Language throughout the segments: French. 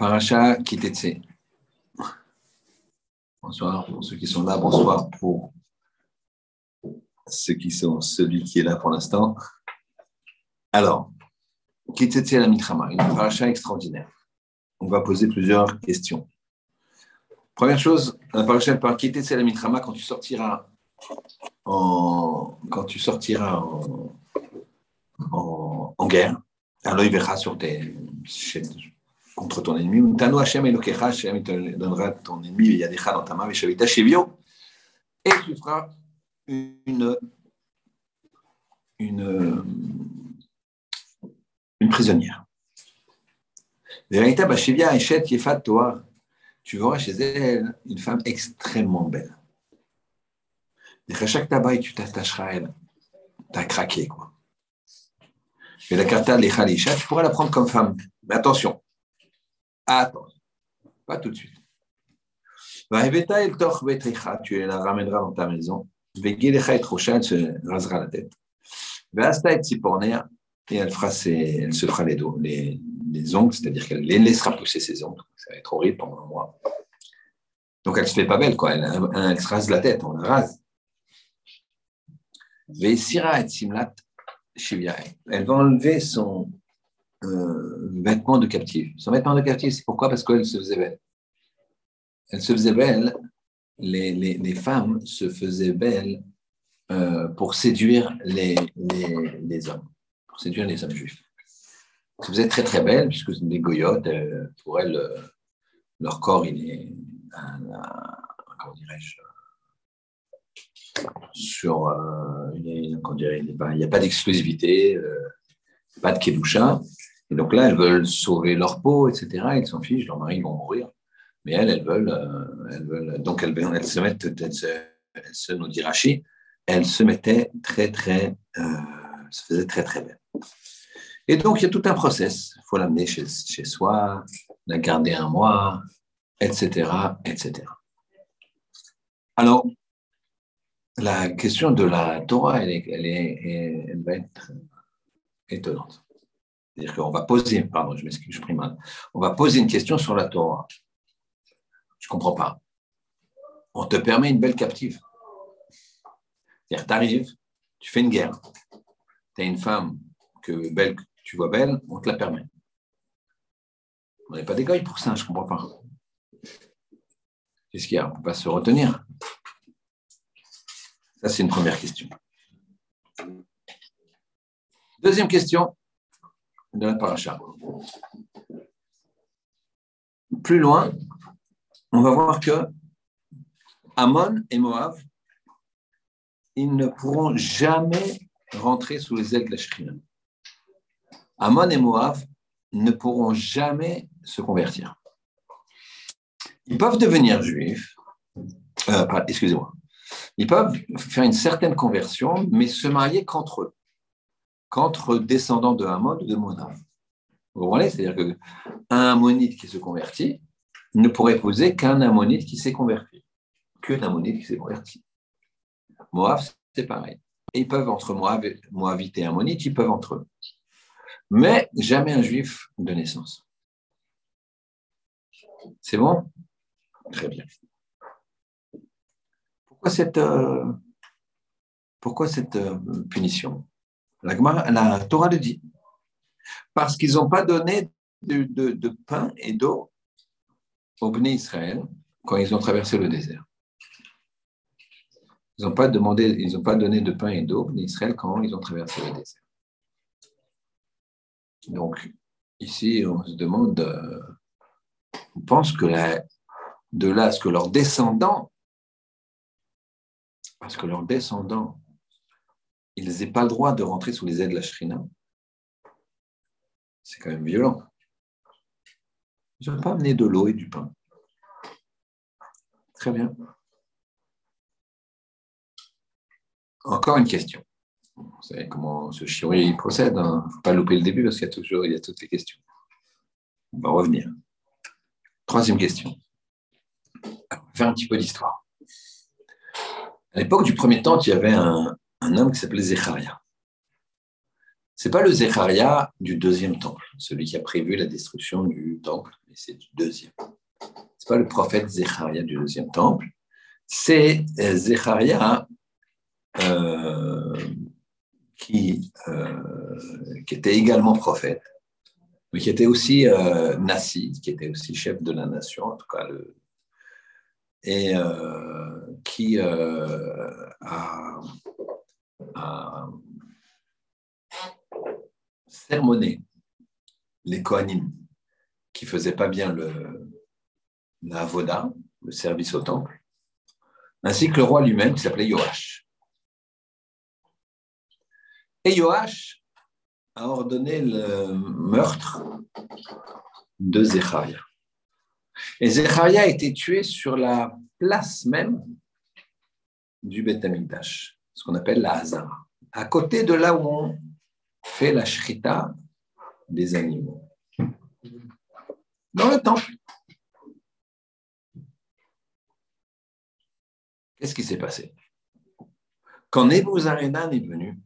Paracha Kitetse. Bonsoir pour ceux qui sont là, bonsoir pour ceux qui sont celui qui est là pour l'instant. Alors, Kitetse la Mitrama, une paracha extraordinaire. On va poser plusieurs questions. Première chose, la paracha par Kitetse la Mitrama, quand tu sortiras en, quand tu sortiras en, guerre, alors il verra sur tes contre ton ennemi. Tano Hashem Elokecha, Hashem te donnera ton ennemi, il y a des dans ta main, et et tu feras une, une, une prisonnière. Vérita Bashivia Eshet Yefat Toar, tu verras chez elle une femme extrêmement belle. Chaque tabac, tu t'attacheras à elle. T'as craqué, quoi. Et la carta Lechalisha, tu pourras la prendre comme femme. Mais attention, Attends, pas tout de suite. Tu la ramèneras dans ta maison. elle se rasera la tête. Et elle, fera ses, elle se fera les, dos, les, les ongles, c'est-à-dire qu'elle les laissera pousser ses ongles. Ça va être horrible pendant un mois. Donc elle ne se fait pas belle, quoi. Elle, elle, se rase la tête, on la rase. Elle va enlever son, vêtements de captive. Son vêtement de captive, c'est pourquoi? Parce qu'elle se faisait belle. Elle se faisait belle, les, les, les femmes se faisaient belles euh, pour séduire les, les, hommes, pour séduire les hommes juifs. Elles se faisaient très très belles, puisque des goyotes, euh, pour elles, euh, leur corps, il est, comment dirais-je, sur, il n'y a pas d'exclusivité, pas de kedusha, et donc là, elles veulent sauver leur peau, etc. Ils s'en fichent, leurs maris vont mourir. Mais elles, elles veulent, euh, elles veulent donc elles, elles, se mettent, elles se, elles se nous elles se mettaient très, très, euh, se faisaient très, très belles. Et donc, il y a tout un process. Il faut l'amener chez, chez soi, la garder un mois, etc., etc. Alors, la question de la Torah, elle, est, elle va être étonnante. C'est-à-dire qu'on va poser, pardon, je m'excuse, je prie mal. On va poser une question sur la Torah. Je ne comprends pas. On te permet une belle captive. C'est-à-dire, tu arrives, tu fais une guerre. Tu as une femme que belle, tu vois belle, on te la permet. On n'est pas des pour ça, je ne comprends pas. Qu'est-ce qu'il y a? On ne peut pas se retenir. Ça, c'est une première question. Deuxième question de la paracha. Plus loin, on va voir que Amon et Moab, ils ne pourront jamais rentrer sous les ailes de la Shrina. Amon et Moab ne pourront jamais se convertir. Ils peuvent devenir juifs, euh, excusez-moi, ils peuvent faire une certaine conversion, mais se marier qu'entre eux qu'entre descendants de Hamon ou de Moab. Vous voyez C'est-à-dire qu'un Ammonite qui se convertit ne pourrait épouser qu'un Ammonite qui s'est converti, qu'un Ammonite qui s'est converti. Moab, c'est pareil. ils peuvent, entre Moab, Moabite et Ammonite, ils peuvent entre eux. Mais jamais un juif de naissance. C'est bon? Très bien. Pourquoi cette, euh, euh, punition? La, Torah le dit. Parce qu'ils n'ont pas donné de, pain et d'eau au Bnei Israël quand ils ont traversé le désert. Ils n'ont pas demandé, ils n'ont pas donné de pain et d'eau au Israël quand ils ont traversé le désert. Donc, ici, on se demande, euh, on pense que de là à ce que leurs descendants, parce que leurs descendants ils n'aient pas le droit de rentrer sous les ailes de la shrina. C'est quand même violent. Ils n'ont pas amené de l'eau et du pain. Très bien. Encore une question. Vous savez comment ce chiot procède. Il hein. ne faut pas louper le début parce qu'il y a toujours il y a toutes les questions. On va revenir. Troisième question. Faire un petit peu d'histoire. À l'époque du premier temps, il y avait un, un homme qui s'appelait Zecharia. C'est pas le Zecharia du deuxième temple, celui qui a prévu la destruction du temple, mais c'est du deuxième. C'est pas le prophète Zecharia du deuxième temple, c'est euh, Zecharia euh, qui, euh, qui était également prophète, mais qui était aussi euh, qui était aussi chef de la nation, en tout cas, et qui a, a, sermonné les Kohanim qui ne faisaient pas bien le, la Voda, le service au temple, ainsi que le roi lui-même qui s'appelait Yoash. Et Yoash a ordonné le meurtre de Zecharia. Et Zecharia a été tué sur la place même du Beth Amikdash, ce qu'on appelle la Hazara, à côté de là où on fait la shrita des animaux. Dans le temple. Qu'est-ce qui s'est passé? Quand Nebuzaradan est venu,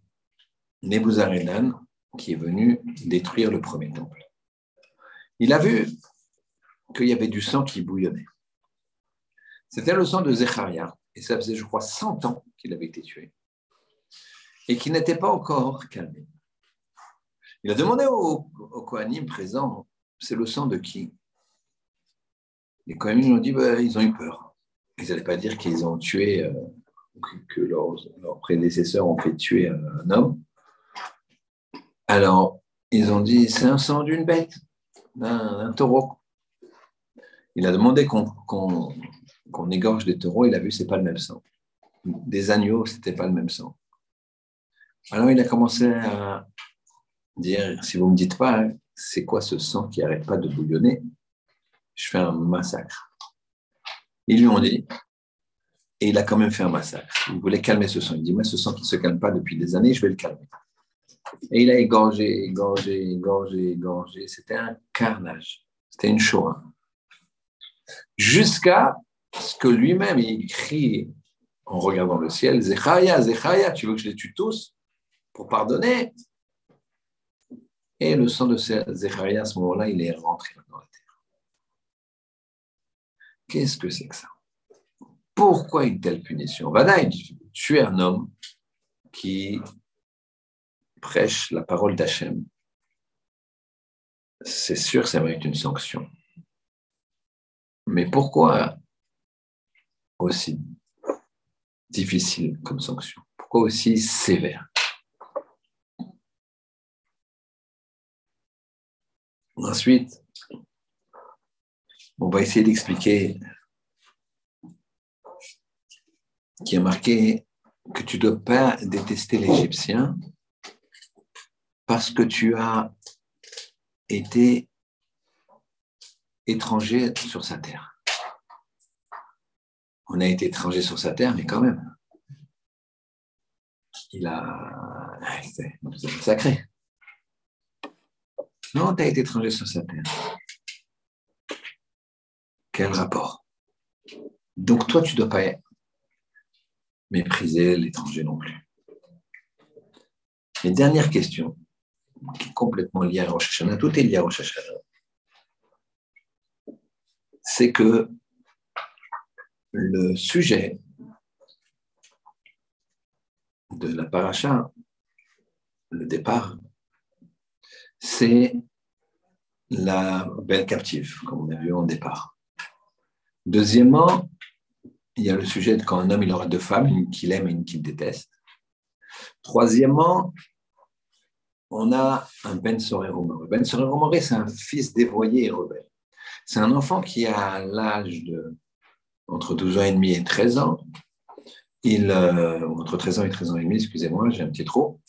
Nebuzaradan, qui est venu détruire le premier temple, il a vu qu'il y avait du sang qui bouillonnait. C'était le sang de Zecharia, et ça faisait, je crois, 100 ans qu'il avait été tué, et qui n'était pas encore calmé. Il a demandé aux, aux Kohanim présents, c'est le sang de qui? Les Kohanim ont dit, bah, ils ont eu peur. Ils n'allaient pas dire qu'ils ont tué, euh, que leurs, prédécesseurs ont fait tuer un homme. Alors, ils ont dit, c'est un sang d'une bête, d'un taureau. Il a demandé qu'on qu qu égorge des taureaux, il a vu c'est pas le même sang. Des agneaux, c'était pas le même sang. Alors il a commencé à dire si vous me dites pas c'est quoi ce sang qui arrête pas de bouillonner, je fais un massacre. Ils lui ont dit et il a quand même fait un massacre. Il voulait calmer ce sang. Il dit moi ce sang qui se calme pas depuis des années, je vais le calmer. Et il a égorgé, égorgé, égorgé, égorgé. C'était un carnage. C'était une Shoah jusqu'à ce que lui-même il crie en regardant le ciel Zechaya, Zechaya, tu veux que je les tue tous? Pour pardonner Et le sang de Zechaya, à ce moment-là, il est rentré dans la terre. Qu'est-ce que c'est que ça? Pourquoi une telle punition? Vadaï, tu es un homme qui prêche la parole d'Hachem. C'est sûr, ça mérite une sanction. Mais pourquoi aussi difficile comme sanction? Pourquoi aussi sévère? Ensuite, on va essayer d'expliquer qui a marqué que tu ne dois pas détester l'Égyptien parce que tu as été étranger sur sa terre. On a été étranger sur sa terre, mais quand même, il a. C'est sacré. Non, tu as été étranger sur sa terre. Quel rapport? Donc, toi, tu ne dois pas mépriser l'étranger non plus. Et dernière question, qui est complètement liée à Rosh Hashanah, tout est lié à Rosh c'est que le sujet de la paracha, le départ, c'est la belle captive, comme on a vu en départ. Deuxièmement, il y a le sujet de quand un homme il aura deux femmes, une qu'il aime et une qu'il déteste. Troisièmement, on a un Ben Soré Romoré. Ben Soré Romoré, c'est un fils dévoyé et rebelle. C'est un enfant qui a l'âge de entre 12 ans et demi et 13 ans. Il, euh, entre 13 ans et 13 ans et demi, excusez-moi, j'ai un petit trop.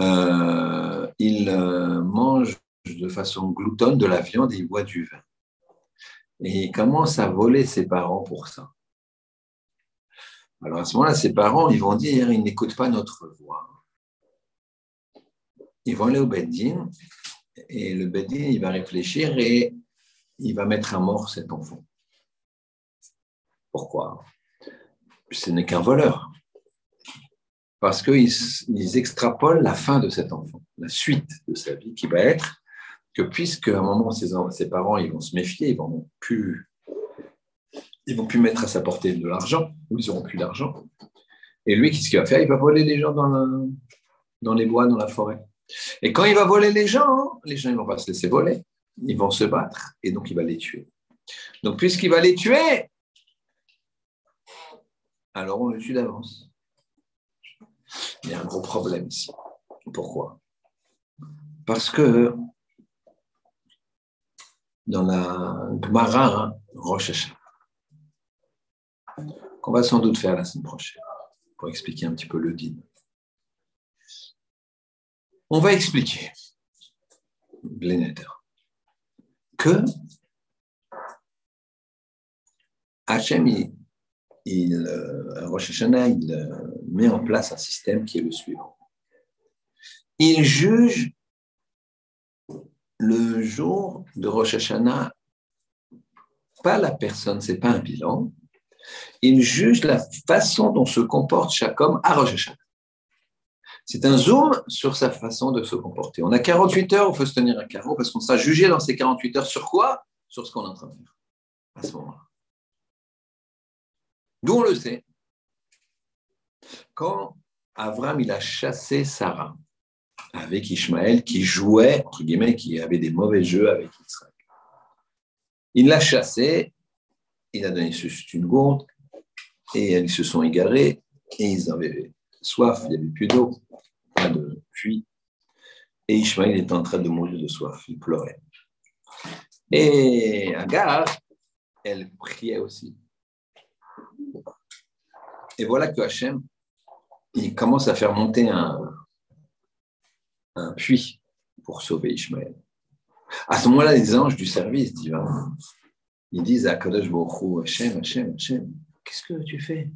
Euh, il euh, mange de façon gloutonne de la viande et il boit du vin. Et il commence à voler ses parents pour ça. Alors à ce moment-là, ses parents, ils vont dire, ils n'écoutent pas notre voix. Ils vont aller au Beddin et le Beddin, il va réfléchir et il va mettre à mort cet enfant. Pourquoi? Ce n'est qu'un voleur. Parce qu'ils ils extrapolent la fin de cet enfant. la suite de sa vie, qui va être que puisque à un moment ses, ses parents ils vont se méfier, ils vont plus, ils vont plus mettre à sa portée de l'argent, ou ils n'auront plus d'argent. Et lui, qu'est-ce qu'il va faire? Il va voler les gens dans, dans les bois, dans la forêt. Et quand il va voler les gens, les gens ne vont pas se laisser voler, ils vont se battre, et donc il va les tuer. Donc puisqu'il va les tuer, alors on le tue d'avance. Il y a un gros problème ici. Pourquoi? Parce que dans la Gemara Rosh qu'on va sans doute faire la semaine prochaine, pour expliquer un petit peu le din. On va expliquer, que Hachem, il, euh, Rosh Hashanah, il euh, met en place un système qui est le suivant. Il juge le jour de Rosh Hashanah, pas la personne, c'est pas un bilan. Il juge la façon dont se comporte chaque homme à Rosh Hashanah. C'est un zoom sur sa façon de se comporter. On a 48 heures, il faut se tenir à carreau parce qu'on sera jugé dans ces 48 heures sur quoi? Sur ce qu'on est en train de faire à ce moment-là. D'où on le sait. Quand Avram il a chassé Sarah avec Ishmaël qui jouait, entre guillemets, qui avait des mauvais jeux avec Israël. Il l'a chassé, il a donné juste une gourde, et ils se sont égarés, et ils avaient soif, il n'y avait plus d'eau, pas de puits. Et Ishmaël était en train de mourir de soif, il pleurait. Et Agar, elle priait aussi. Et voilà que Hachem, il commence à faire monter un, puits pour sauver Ishmaël. À ce moment-là, les anges du service divin, ils disent à Kadosh Baruch Hachem, Hachem, Hachem, qu'est-ce que tu fais?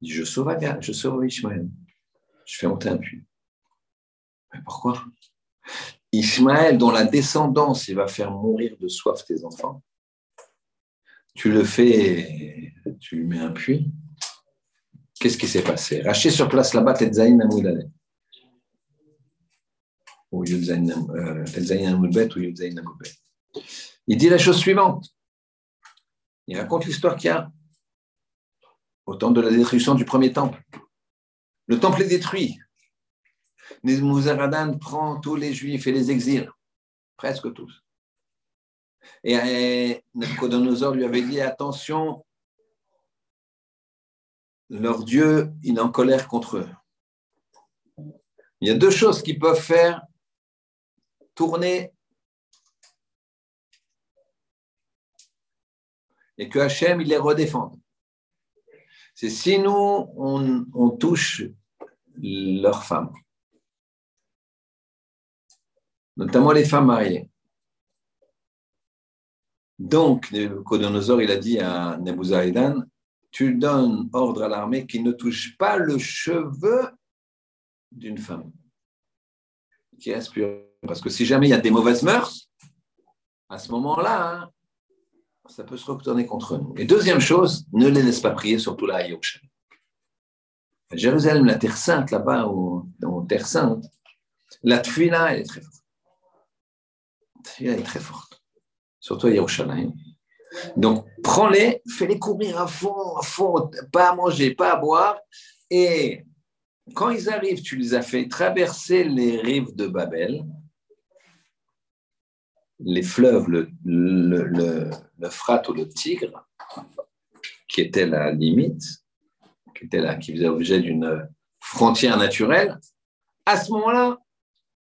Il dit, je sauve je sauve Ishmaël. Je fais monter un puits. Mais pourquoi? Ishmaël, dont la descendance, il va faire mourir de soif tes enfants, tu le fais, tu lui mets un puits. Qu'est-ce qui s'est passé? Raché sur place là-bas, Tetzaïn Amoudalet. Ou Yudzaïn Amoulbet ou Yudzaïn. Il dit la chose suivante. Il raconte l'histoire qu'il y a au temps de la destruction du premier temple. Le temple est détruit. Mouzaradan prend tous les juifs et les exile, presque tous. Et Nabucodonosor lui avait dit attention, leur Dieu, il est en colère contre eux. Il y a deux choses qui peuvent faire tourner et que Hachem, il les redéfende. C'est si nous, on, touche leurs femmes, notamment les femmes mariées. Donc, Nabucodonosor, il a dit à Nebuzaradan, tu donnes ordre à l'armée qu'il ne touche pas le cheveu d'une femme qui est Parce que si jamais il y a des mauvaises mœurs, à ce moment-là, hein, ça peut se retourner contre nous. Et deuxième chose, ne les laisse pas prier, surtout là à Yerushalayim. Jérusalem, la terre sainte, là-bas, ou terre sainte, la tfila, elle est très forte. La tfila est très forte. Surtout à. Donc, prends-les, fais-les courir à fond, à fond, pas à manger, pas à boire. Et quand ils arrivent, tu les as fait traverser les rives de Babel, les fleuves, le, le, le, ou le Tigre, qui était la limite, qui, était là, qui faisait objet d'une frontière naturelle. À ce moment-là,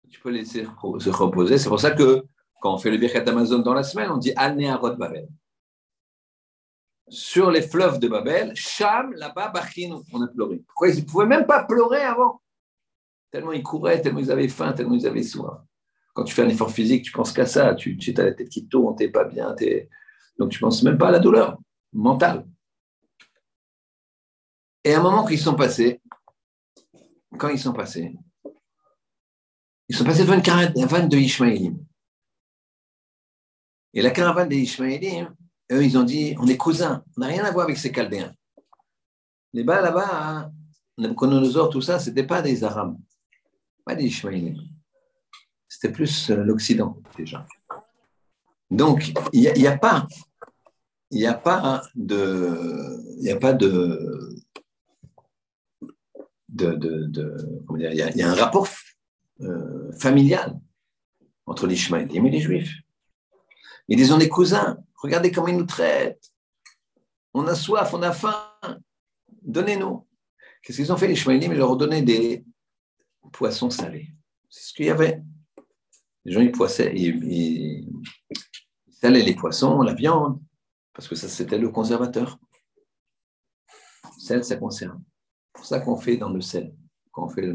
tu peux laisser se reposer. C'est pour ça que quand on fait le Birkat Amazon dans la semaine, on dit Anéarot Babel sur les fleuves de Babel, Cham, là-bas, Bachin, on a pleuré. Pourquoi ils ne pouvaient même pas pleurer avant? Tellement ils couraient, tellement ils avaient faim, tellement ils avaient soif. Quand tu fais un effort physique, tu penses qu'à ça, tu, tu as la tête qui tourne, tu n'es pas bien, donc tu penses même pas à la douleur mentale. Et à un moment qu'ils sont passés, quand ils sont passés, ils sont passés devant une caravane de Ishmaélim. Et la caravane des Ishmaélim, eux, ils ont dit, on est cousins, on n'a rien à voir avec ces Chaldéens. Les bas là-bas, hein, Nabucodonosor, tout ça, ce n'était pas des Arabes. Pas les Ishmaélites. C'était plus euh, l'Occident, déjà. Donc, il n'y a, a, pas. Il n'y a pas de. Il a pas de. de, de, comment dire, il, y a, y un rapport euh, familial entre les Ishmaélites et les Juifs. Ils ont des cousins. Regardez comment ils nous traitent. On a soif, on a faim. Donnez-nous. Qu'est-ce qu'ils ont fait les Ishmaélites Ils leur ont donné des poissons salés. C'est ce qu'il y avait. Les gens, ils poissaient, ils, salaient les poissons, la viande, parce que ça, c'était le conservateur. Le sel, ça conserve. C'est pour ça qu'on fait dans le sel. Quand on fait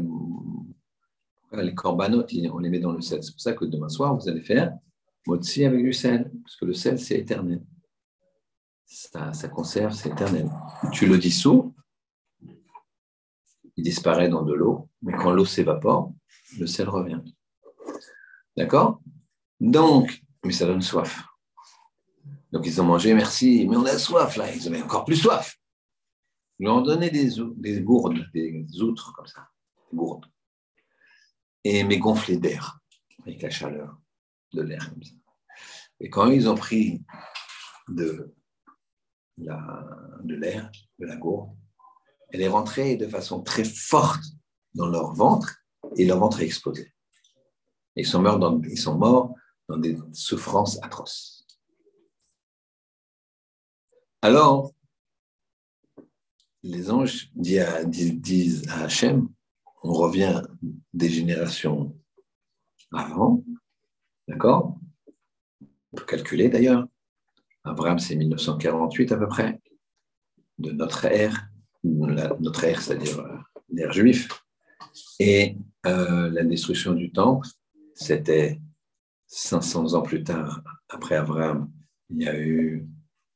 les corbanotes, on les met dans le sel. C'est pour ça que demain soir, vous allez faire motzi avec du sel, parce que le sel, c'est éternel. Ça, conserve, c'est éternel. Tu le dissous, il disparaît dans de l'eau, mais quand l'eau s'évapore, le sel revient. D'accord? Donc, mais ça donne soif. Donc ils ont mangé, merci, mais on a soif là, ils avaient encore plus soif. Ils leur ont donné des, des gourdes, des outres comme ça, des gourdes, et mais gonflées d'air, avec la chaleur de ça. Et quand ils ont pris de l'air, de, de la gourde, elle est rentrée de façon très forte dans leur ventre et leur ventre est explosé. Ils sont morts dans, ils sont morts dans des souffrances atroces. Alors, les anges disent à Hachem, on revient des générations avant, d'accord? On peut calculer d'ailleurs. Abraham, c'est 1948 à peu près, de notre ère, notre ère, c'est-à-dire euh, l'ère juive. Et euh, la destruction du temple, c'était 500 ans plus tard, après Abraham, il y a eu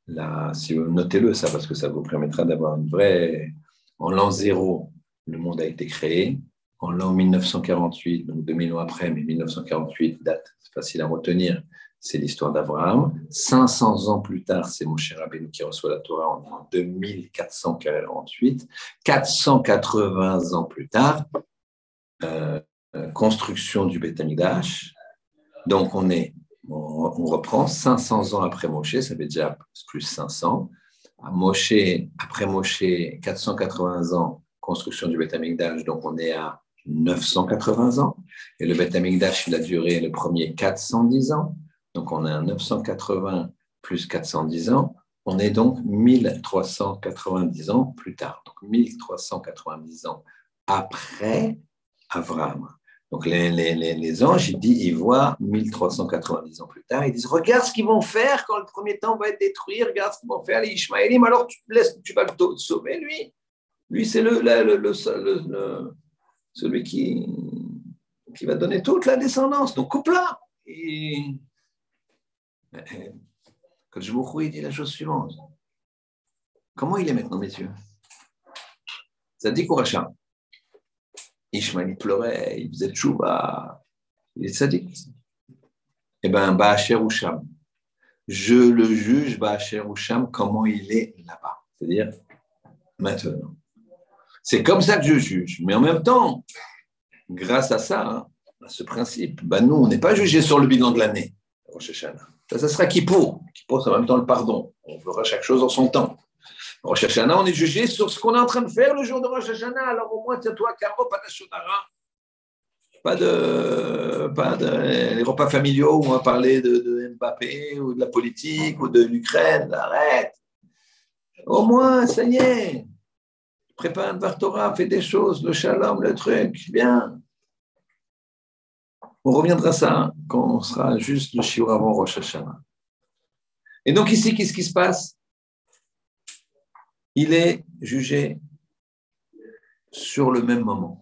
la. Si vous notez-le, ça, parce que ça vous permettra d'avoir une vraie. En l'an zéro, le monde a été créé. En l'an 1948, donc 2000 ans après, mais 1948, date facile à retenir, c'est l'histoire d'Abraham. 500 ans plus tard, c'est Moshe Rabbeinu qui reçoit la Torah en 2448. 480 ans plus tard, euh, construction du Beth Donc on est, on, reprend 500 ans après Moshe, ça fait déjà plus 500. À Moshe, après Moshe, 480 ans, construction du Beth donc on est à 980 ans. Et le Beth il a duré le premier 410 ans. Donc on est à 980 plus 410 ans. On est donc 1390 ans plus tard. Donc 1390 ans après Abraham. Donc les, les, les, anges, ils, disent, ils voient 1390 ans plus tard, ils disent, regarde ce qu'ils vont faire quand le premier temps va être détruit, regarde ce qu'ils vont faire les Ishmaélim, alors tu, laisses, tu vas le sauver, lui. Lui, c'est le, le, le, celui qui, qui va donner toute la descendance. Donc coupe-la. Quand je vous il dit la chose suivante. Comment il est maintenant, messieurs? Ça dit Kouracha. Ishmael, il pleurait, il faisait tchouba, il est sadique. Eh bien, Baacher Sham. Je le juge, Baacher Sham, comment il est là-bas. C'est-à-dire, maintenant. C'est comme ça que je juge. Mais en même temps, grâce à ça, hein, à ce principe, ben nous, on n'est pas jugé sur le bilan de l'année. Ça, ça sera Kippour. Kippour, c'est en même temps le pardon. On fera chaque chose en son temps. Rosh Hashanah, on est jugé sur ce qu'on est en train de faire le jour de Rosh Hashanah. Alors au moins, tiens-toi, Caro, pas de Pas de, pas de les repas familiaux où on va parler de, Mbappé ou de la politique ou de l'Ukraine. Arrête. Au moins, ça y est. Prépare un Torah, fais des choses, le shalom, le truc, bien. On reviendra à ça quand on sera juste le shiur avant Rosh Hashanah. Et donc ici, qu'est-ce qui se passe? Il est jugé sur le même moment.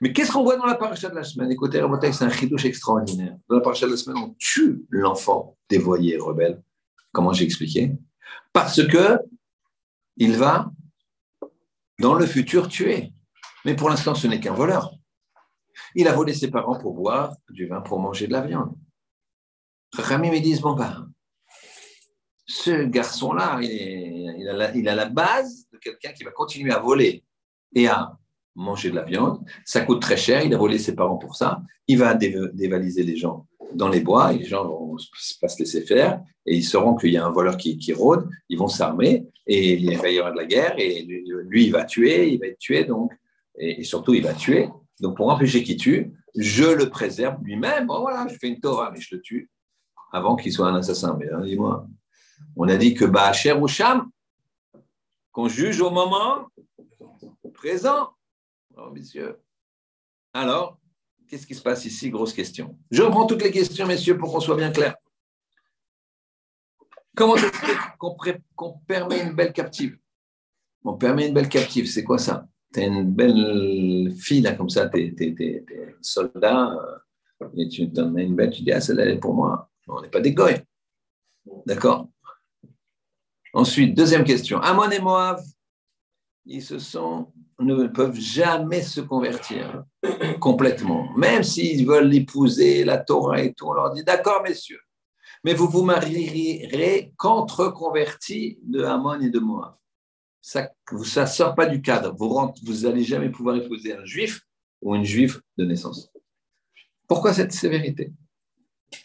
Mais qu'est-ce qu'on voit dans la paracha de la semaine? Écoutez, c'est un chidouche extraordinaire. Dans la paracha de la semaine, on tue l'enfant dévoyé et rebelle. Comment j'ai expliqué? Parce que il va, dans le futur, tuer. Mais pour l'instant, ce n'est qu'un voleur. Il a volé ses parents pour boire du vin, pour manger de la viande. Rami me disent, bon ben, ce garçon-là, il, a la, base de quelqu'un qui va continuer à voler et à manger de la viande. Ça coûte très cher, il a volé ses parents pour ça. Il va dévaliser les gens dans les bois, les gens vont pas se laisser faire, et ils sauront qu'il y a un voleur qui, rôde, ils vont s'armer, et il va y avoir de la guerre, et lui, il va tuer, il va être tué, donc, et, surtout, il va tuer. Donc, pour empêcher qu'il tue, je le préserve lui-même. Bon, voilà, je fais une Torah, mais je le tue avant qu'il soit un assassin. Mais hein, dis-moi, on a dit que Baacher ou Sham, qu'on juge au moment présent. Oh, messieurs. Alors, qu'est-ce qui se passe ici? Grosse question. Je reprends toutes les questions, messieurs, pour qu'on soit bien clair. Comment qu'on permet une belle captive? On permet une belle captive, c'est quoi ça? Tu une belle fille, là, comme ça, tu es, soldat, euh, et tu donnes une belle, tu dis, ah, celle-là, elle est pour moi. On n'est pas des goy. D'accord? Ensuite, deuxième question. Amon et Moab, ils ne peuvent jamais se convertir complètement. Même s'ils veulent épouser la Torah et tout, on leur dit d'accord, messieurs, mais vous vous marierez qu'entre convertis de Amon et de Moab. Ça ne sort pas du cadre. Vous n'allez jamais pouvoir épouser un juif ou une juive de naissance. Pourquoi cette sévérité?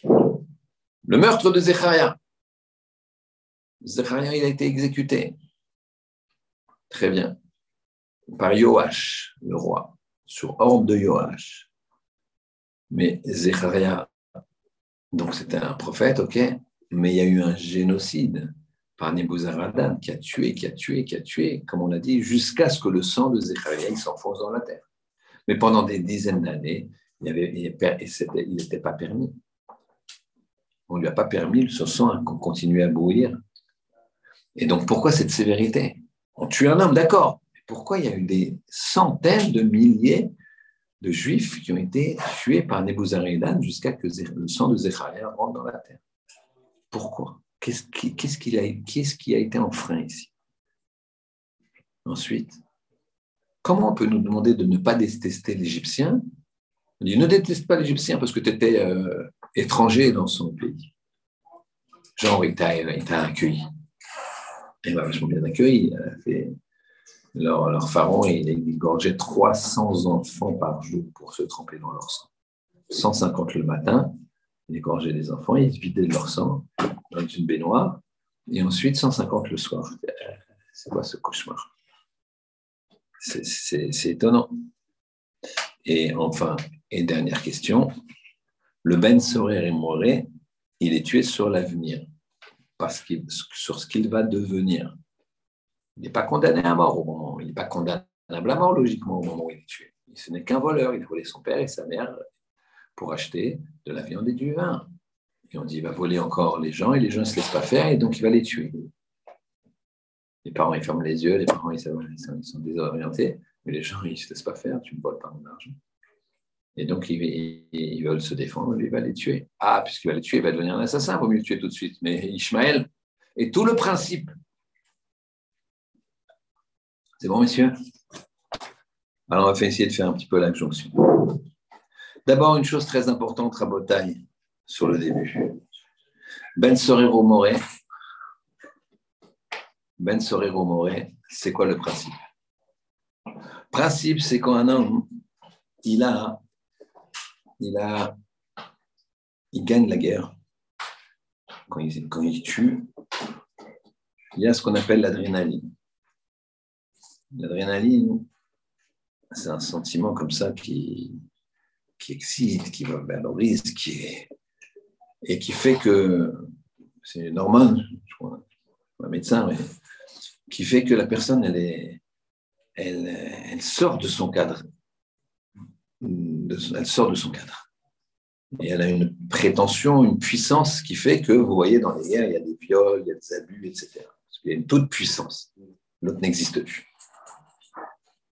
Le meurtre de Zechariah. Zechariah, il a été exécuté. Très bien. Par Yoash, le roi, sur ordre de Yoash. Mais Zechariah, donc c'était un prophète, ok, mais il y a eu un génocide par Nebuzaradan qui a tué, qui a tué, qui a tué, comme on l'a dit, jusqu'à ce que le sang de Zechariah s'enfonce dans la terre. Mais pendant des dizaines d'années, il n'était pas permis. On ne lui a pas permis, ce sang qu'on continuait à bouillir. Et donc, pourquoi cette sévérité? On tue un homme, d'accord. Pourquoi il y a eu des centaines de milliers de juifs qui ont été tués par Nebuzaradan jusqu'à que le sang de Zechariah rentre dans la terre? Pourquoi? Qu'est-ce qui, a, été enfreint ici? Ensuite, comment on peut nous demander de ne pas détester l'Égyptien? On dit ne déteste pas l'Égyptien parce que tu étais euh, étranger dans son pays. Genre, il t'a accueilli il m'a vachement bien accueilli. Leur, leur, pharaon, il égorgeait 300 enfants par jour pour se tremper dans leur sang. 150 le matin, il égorgeait des enfants, il vidait leur sang dans une baignoire, et ensuite 150 le soir. C'est quoi ce cauchemar? C'est étonnant. Et enfin, et dernière question, le Ben Sorer et il est tué sur l'avenir parce sur ce qu'il va devenir. Il n'est pas condamné à mort au moment, il n'est pas condamnable à mort logiquement au moment où il est tué. Ce n'est qu'un voleur, il a volé son père et sa mère pour acheter de la viande et du vin. Et on dit, il va voler encore les gens et les gens ne se laissent pas faire et donc il va les tuer. Les parents, ils ferment les yeux, les parents, ils, sont, désorientés, mais les gens, ils ne se laissent pas faire, tu ne voles pas mon argent. Et donc, ils, veulent se défendre, il va les tuer. Ah, puisqu'il va les tuer, il va devenir un assassin, il vaut mieux le tuer tout de suite. Mais Ishmaël, et tout le principe. C'est bon, messieurs? Alors, on va essayer de faire un petit peu la jonction. D'abord, une chose très importante, Rabotaille, sur le début. Ben Sorero Moré. Ben Sorero Moré, c'est quoi le principe? Principe, c'est quand un homme, il a il, a, il gagne la guerre. Quand il, tue, il y a ce qu'on appelle l'adrénaline. L'adrénaline, c'est un sentiment comme ça qui, qui excite, qui valorise, qui est, et qui fait que, c'est normal, je crois, un médecin, mais, qui fait que la personne, elle, elle, elle sort de son cadre elle sort de son cadre. Et elle a une prétention, une puissance qui fait que, vous voyez, dans les guerres, il y a des viols, il y a des abus, etc. Parce qu'il y a une toute puissance. L'autre n'existe plus.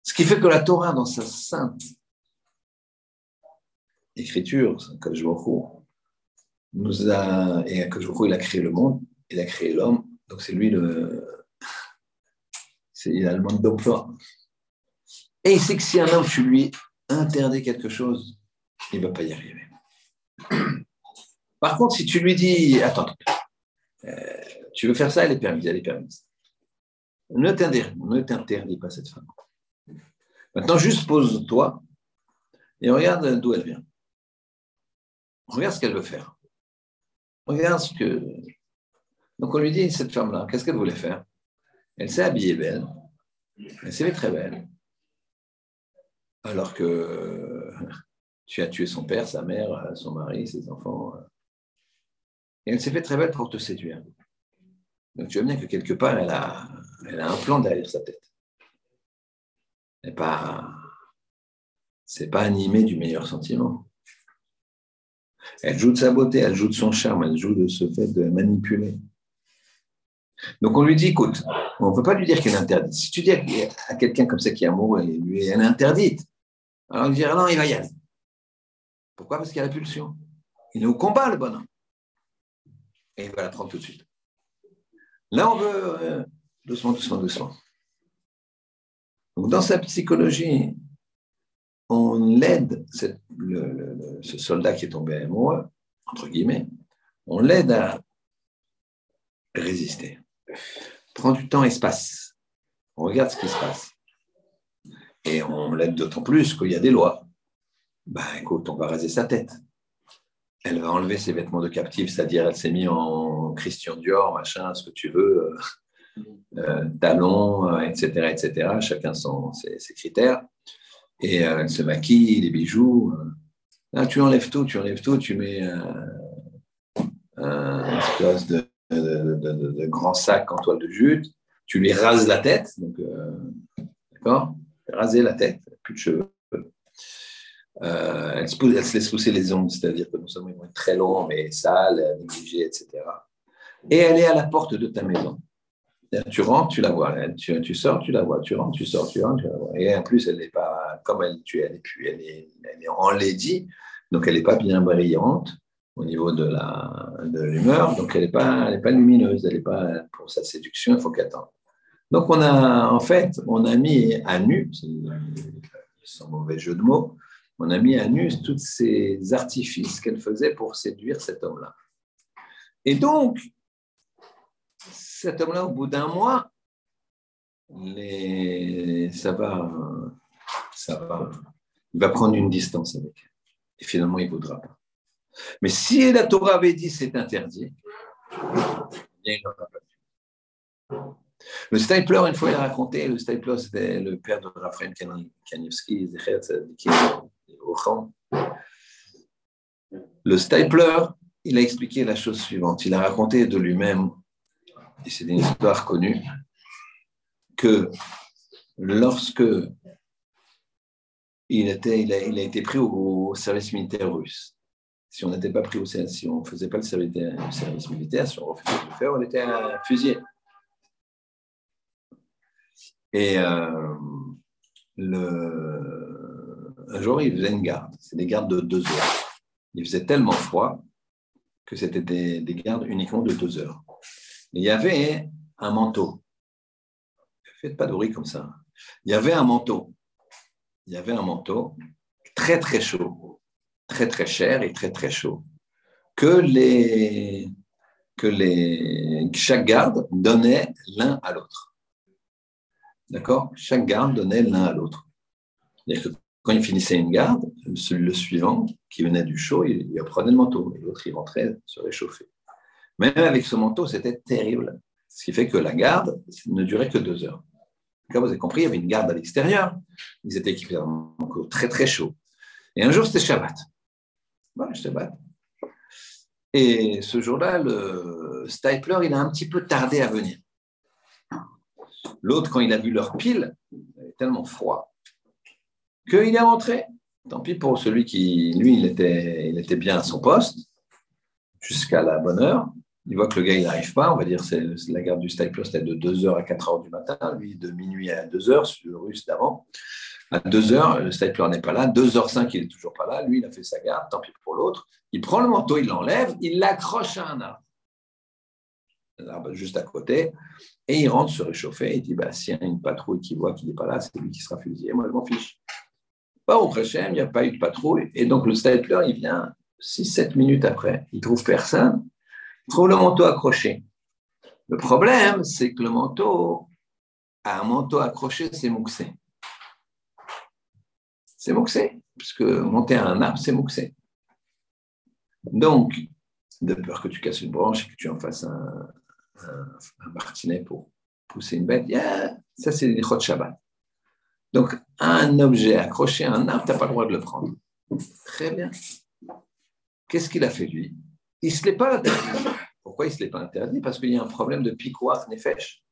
Ce qui fait que la Torah, dans sa sainte écriture, nous a, et il a créé le monde, il a créé l'homme, donc c'est lui le, c'est, il a le d'emploi. Et il sait que si un homme, tu lui interdit quelque chose, il ne va pas y arriver. Par contre, si tu lui dis, attends, euh, tu veux faire ça, elle est permise, elle est permise. Ne t'interdis pas cette femme. Maintenant, juste pose-toi et regarde d'où elle vient. Regarde ce qu'elle veut faire. Regarde ce que. Donc on lui dit, cette femme-là, qu'est-ce qu'elle voulait faire? Elle s'est habillée belle, elle s'est très belle, alors que tu as tué son père, sa mère, son mari, ses enfants. Et elle s'est fait très belle pour te séduire. Donc tu vois bien que quelque part, elle a, a un plan derrière sa tête. Elle n'est pas, c'est pas animé du meilleur sentiment. Elle joue de sa beauté, elle joue de son charme, elle joue de ce fait de manipuler. Donc on lui dit, écoute, on ne peut pas lui dire qu'elle est interdite. Si tu dis à quelqu'un comme ça qui est amoureux, elle est interdite, alors il dira non, il va y aller. Pourquoi? Parce qu'il y a la pulsion. Il est au combat, le bonhomme. Et il va la prendre tout de suite. Là, on veut euh, doucement, doucement, doucement. Donc, dans sa psychologie, on l'aide, ce soldat qui est tombé amoureux, entre guillemets, on l'aide à résister. Prends du temps, espace. On regarde ce qui se passe. Et on l'aide d'autant plus qu'il y a des lois. Ben écoute, on va raser sa tête. Elle va enlever ses vêtements de captive, c'est-à-dire elle s'est mise en Christian Dior, machin, ce que tu veux, euh, euh, talons, etc., euh, etc. Chacun son, ses critères et euh, elle se maquille, les bijoux. Là, tu enlèves tout, tu enlèves tout, tu mets un espèce de, grand sac en toile de jute, tu lui rases la tête, euh, d'accord? Raser la tête, plus de cheveux. Euh, elle, se, laisse pousser les ongles, c'est-à-dire que non seulement ils vont être très longs, mais sales, négligés, etc. Et elle est à la porte de ta maison. Tu rentres, tu la vois. Tu, tu, sors, tu la vois. Tu rentres, tu sors, tu rentres, tu la vois. Et en plus, elle n'est pas, comme elle, tu, elle, est, elle, est, elle est enlaidie, donc elle n'est pas bien brillante au niveau de la de l'humeur, donc elle n'est pas, elle pas lumineuse, elle n'est pas pour sa séduction, il faut qu'elle attende. Donc on a, en fait, on a mis à nu, sans mauvais jeu de mots, on a mis à nu tous ces artifices qu'elle faisait pour séduire cet homme-là. Et donc, cet homme-là, au bout d'un mois, ça, va, ça va, il va prendre une distance avec. Et finalement, il ne voudra pas. Mais si la Torah avait dit c'est interdit, il. Le Stapler, une fois, il a raconté, le Stapler, c'était le père de Raphaël Kanievski, le Stapler, il a expliqué la chose suivante. Il a raconté de lui-même et c'est une histoire connue, que lorsque il, était, il, a, il a été pris au, service militaire russe, si on n'était pas pris au service, si on ne faisait pas le service, militaire, si on refusait de le faire, on était fusillé. Et euh, un jour, il faisait une garde. C'est des gardes de deux heures. Il faisait tellement froid que c'était des, des gardes uniquement de deux heures il y avait un manteau. Faites pas de bruit comme ça. Il y avait un manteau. Il y avait un manteau très très chaud, très très cher et très très chaud, que les que les chaque garde donnait l'un à l'autre. D'accord? Chaque garde donnait l'un à l'autre. Quand il finissait une garde, le suivant, qui venait du chaud, il, il prenait le manteau et l'autre, il rentrait se réchauffer. Même avec ce manteau, c'était terrible. Ce qui fait que la garde ne durait que deux heures. Comme vous avez compris, il y avait une garde à l'extérieur. Ils étaient équipés d'un manteau très très chaud. Et un jour, c'était Shabbat. Et ce jour-là, le Stapler, il a un petit peu tardé à venir. L'autre, quand il a vu leur pile, il avait tellement froid qu'il est rentré. Tant pis pour celui qui, lui, il était, il était bien à son poste jusqu'à la bonne heure il voit que le gars, il n'arrive pas. On va dire c'est la garde du Stapler, c'était de 2h à 4h du matin. Lui, de minuit à 2h, le russe d'avant. À 2h, le Stapler n'est pas là. 2h05, il n'est toujours pas là. Lui, il a fait sa garde, tant pis pour l'autre. Il prend le manteau, il l'enlève, il l'accroche à un arbre. Un juste à côté. Et il rentre se réchauffer. Il dit bah, s'il y a une patrouille qui voit qu'il n'est pas là, c'est lui qui sera fusillé. Moi, je m'en fiche. Pas au Préchem, il n'y a pas eu de patrouille. Et donc, le Stapler, il vient 6-7 minutes après. Il trouve personne trouve le manteau accroché. Le problème, c'est que le manteau, à un manteau accroché, c'est mouxé. C'est Moksé, puisque monter un arbre, c'est Moksé. Donc, de peur que tu casses une branche et que tu en fasses un, martinet pour pousser une bête, ça c'est les de Shabbat. Donc, un objet accroché à un arbre, tu n'as pas le droit de le prendre. Très bien. Qu'est-ce qu'il a fait lui? Il ne se l'est pas interdit. Pourquoi il ne se l'est pas interdit? Parce qu'il y a un problème de piquoir nefesh,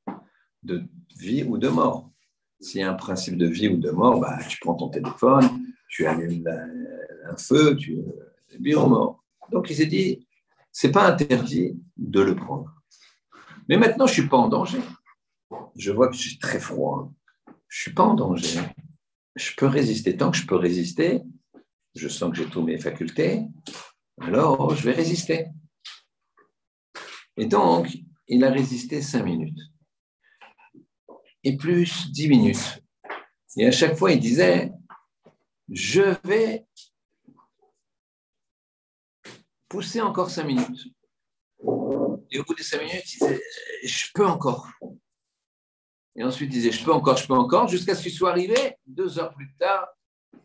de vie ou de mort. S'il y a un principe de vie ou de mort, bah, tu prends ton téléphone, tu allumes un feu, tu es ou mort. Donc il s'est dit, c'est pas interdit de le prendre. Mais maintenant, je suis pas en danger. Je vois que j'ai très froid. Je suis pas en danger. Je peux résister. Tant que je peux résister, je sens que j'ai toutes mes facultés, alors je vais résister. Et donc, il a résisté cinq minutes. Et plus dix minutes. Et à chaque fois, il disait, je vais pousser encore cinq minutes. Et au bout des cinq minutes, il disait, je peux encore. Et ensuite, il disait, je peux encore, je peux encore, jusqu'à ce qu'il soit arrivé deux heures plus tard.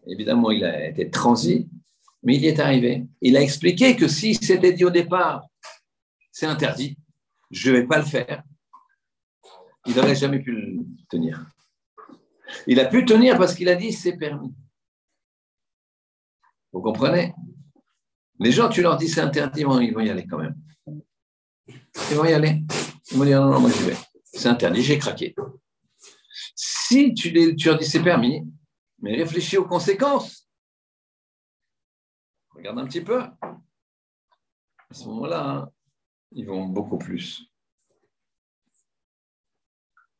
Évidemment, il a été transi, mais il y est arrivé. Il a expliqué que si c'était dit au départ, c'est interdit, je ne vais pas le faire, il n'aurait jamais pu le tenir. Il a pu tenir parce qu'il a dit, c'est permis. Vous comprenez? Les gens, tu leur dis c'est interdit, ils vont y aller quand même. Ils vont y aller. Ils vont dire non, non, moi j'y vais. C'est interdit, j'ai craqué. Si tu, tu leur dis c'est permis, mais réfléchis aux conséquences. Regarde un petit peu. À ce moment-là, hein, ils vont beaucoup plus.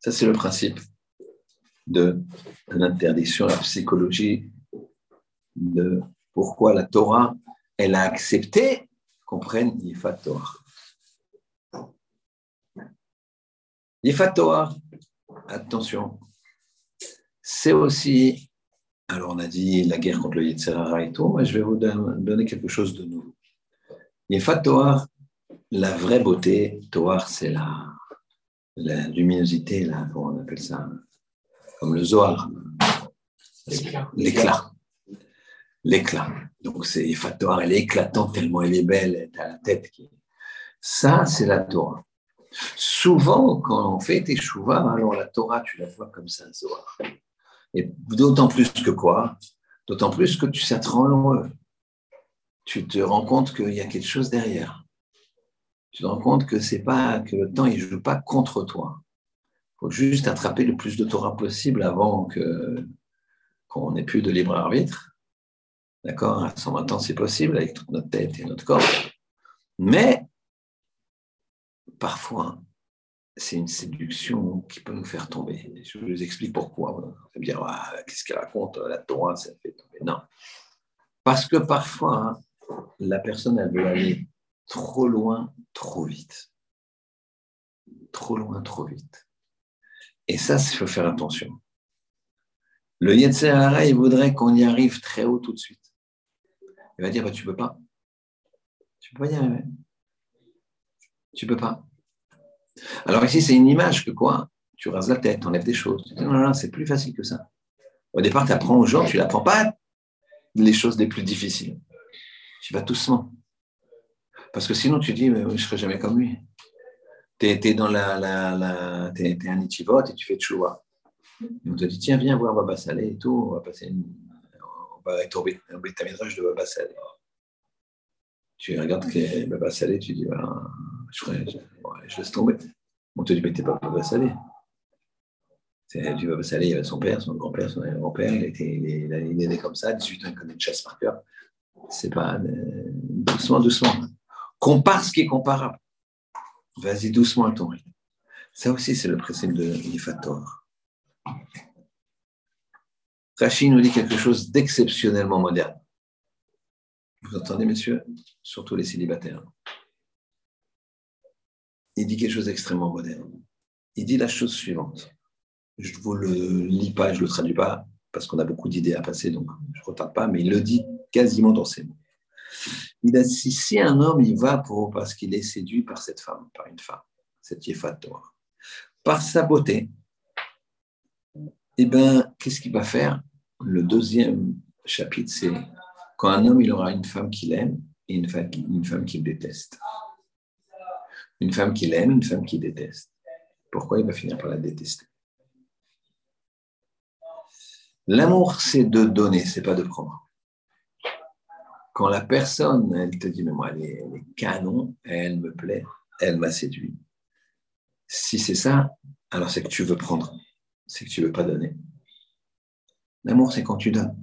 Ça, c'est le principe de l'interdiction, la psychologie de pourquoi la Torah, elle a accepté qu'on prenne Yifat Torah. Yifat Torah, attention, c'est aussi, alors on a dit la guerre contre le Yitzhara et tout, mais je vais vous donner quelque chose de nouveau. Yifat Torah, la vraie beauté, Torah, c'est la, la luminosité, là, on appelle ça, comme le Zohar, l'éclat l'éclat. Donc c'est Fatoire, elle est éclatante tellement elle est belle, elle a la tête qui. Ça, c'est la Torah. Souvent, quand on fait tes alors la Torah, tu la vois comme ça, Zohar. Et d'autant plus que quoi? D'autant plus que tu te rend Tu te rends compte qu'il y a quelque chose derrière. Tu te rends compte que c'est pas que le temps il joue pas contre toi. Il faut juste attraper le plus de Torah possible avant que qu'on n'ait plus de libre arbitre D'accord? À 120 ans, c'est possible avec toute notre tête et notre corps. Mais parfois, c'est une séduction qui peut nous faire tomber. Je vous explique pourquoi. Vous allez dire, ah, qu'est-ce qu'elle raconte? La Torah, ça fait tomber. Non. Parce que parfois, la personne, elle veut aller trop loin, trop vite. Trop loin, trop vite. Et ça, il faut faire attention. Le Yetzirah, il voudrait qu'on y arrive très haut tout de suite. Il va dire, bah, tu peux pas. Tu peux pas y arriver. Tu peux pas. Alors ici, c'est une image que quoi? Tu rases la tête, tu enlèves des choses. Dis, non, non, c'est plus facile que ça. Au départ, tu apprends aux gens, tu n'apprends pas les choses les plus difficiles. Tu vas doucement. Parce que sinon, tu dis, mais je ne serai jamais comme lui. Tu es, la. un itivot et tu fais choix. on te dit, tiens, viens voir Baba Salé et tout, on va passer une, on va être au de Baba Salé. Tu regardes Baba Salé, tu dis, voilà, je, je, laisse tomber. On te dit, mais t'es pas Baba Salé. Du Baba Salé, il y avait son père, son grand-père, son grand-père, il, était, il, est, né comme ça, 18 ans, il connaît une chasse par cœur. C'est pas. Euh, doucement, doucement. Compare ce qui est comparable. Vas-y doucement à ton rythme. Ça aussi, c'est le principe de l'Ifator. Rachid nous dit quelque chose d'exceptionnellement moderne. Vous entendez, messieurs? Surtout les célibataires. Il dit quelque chose d'extrêmement moderne. Il dit la chose suivante. Je ne vous le lis pas, je ne le traduis pas, parce qu'on a beaucoup d'idées à passer, donc je ne retarde pas, mais il le dit quasiment dans ses mots. Il a dit, si un homme y va pour, parce qu'il est séduit par cette femme, par une femme, cette Yéfatoire, par sa beauté, eh bien, qu'est-ce qu'il va faire? Le deuxième chapitre, c'est quand un homme il aura une femme qu'il aime et une femme, une femme qu'il déteste. Une femme qu'il aime, une femme qu'il déteste. Pourquoi il va finir par la détester? L'amour, c'est de donner, c'est pas de prendre. Quand la personne, elle te dit, mais moi, elle est, canon, elle me plaît, elle m'a séduit. Si c'est ça, alors c'est que tu veux prendre, c'est que tu veux pas donner. L'amour, c'est quand tu donnes.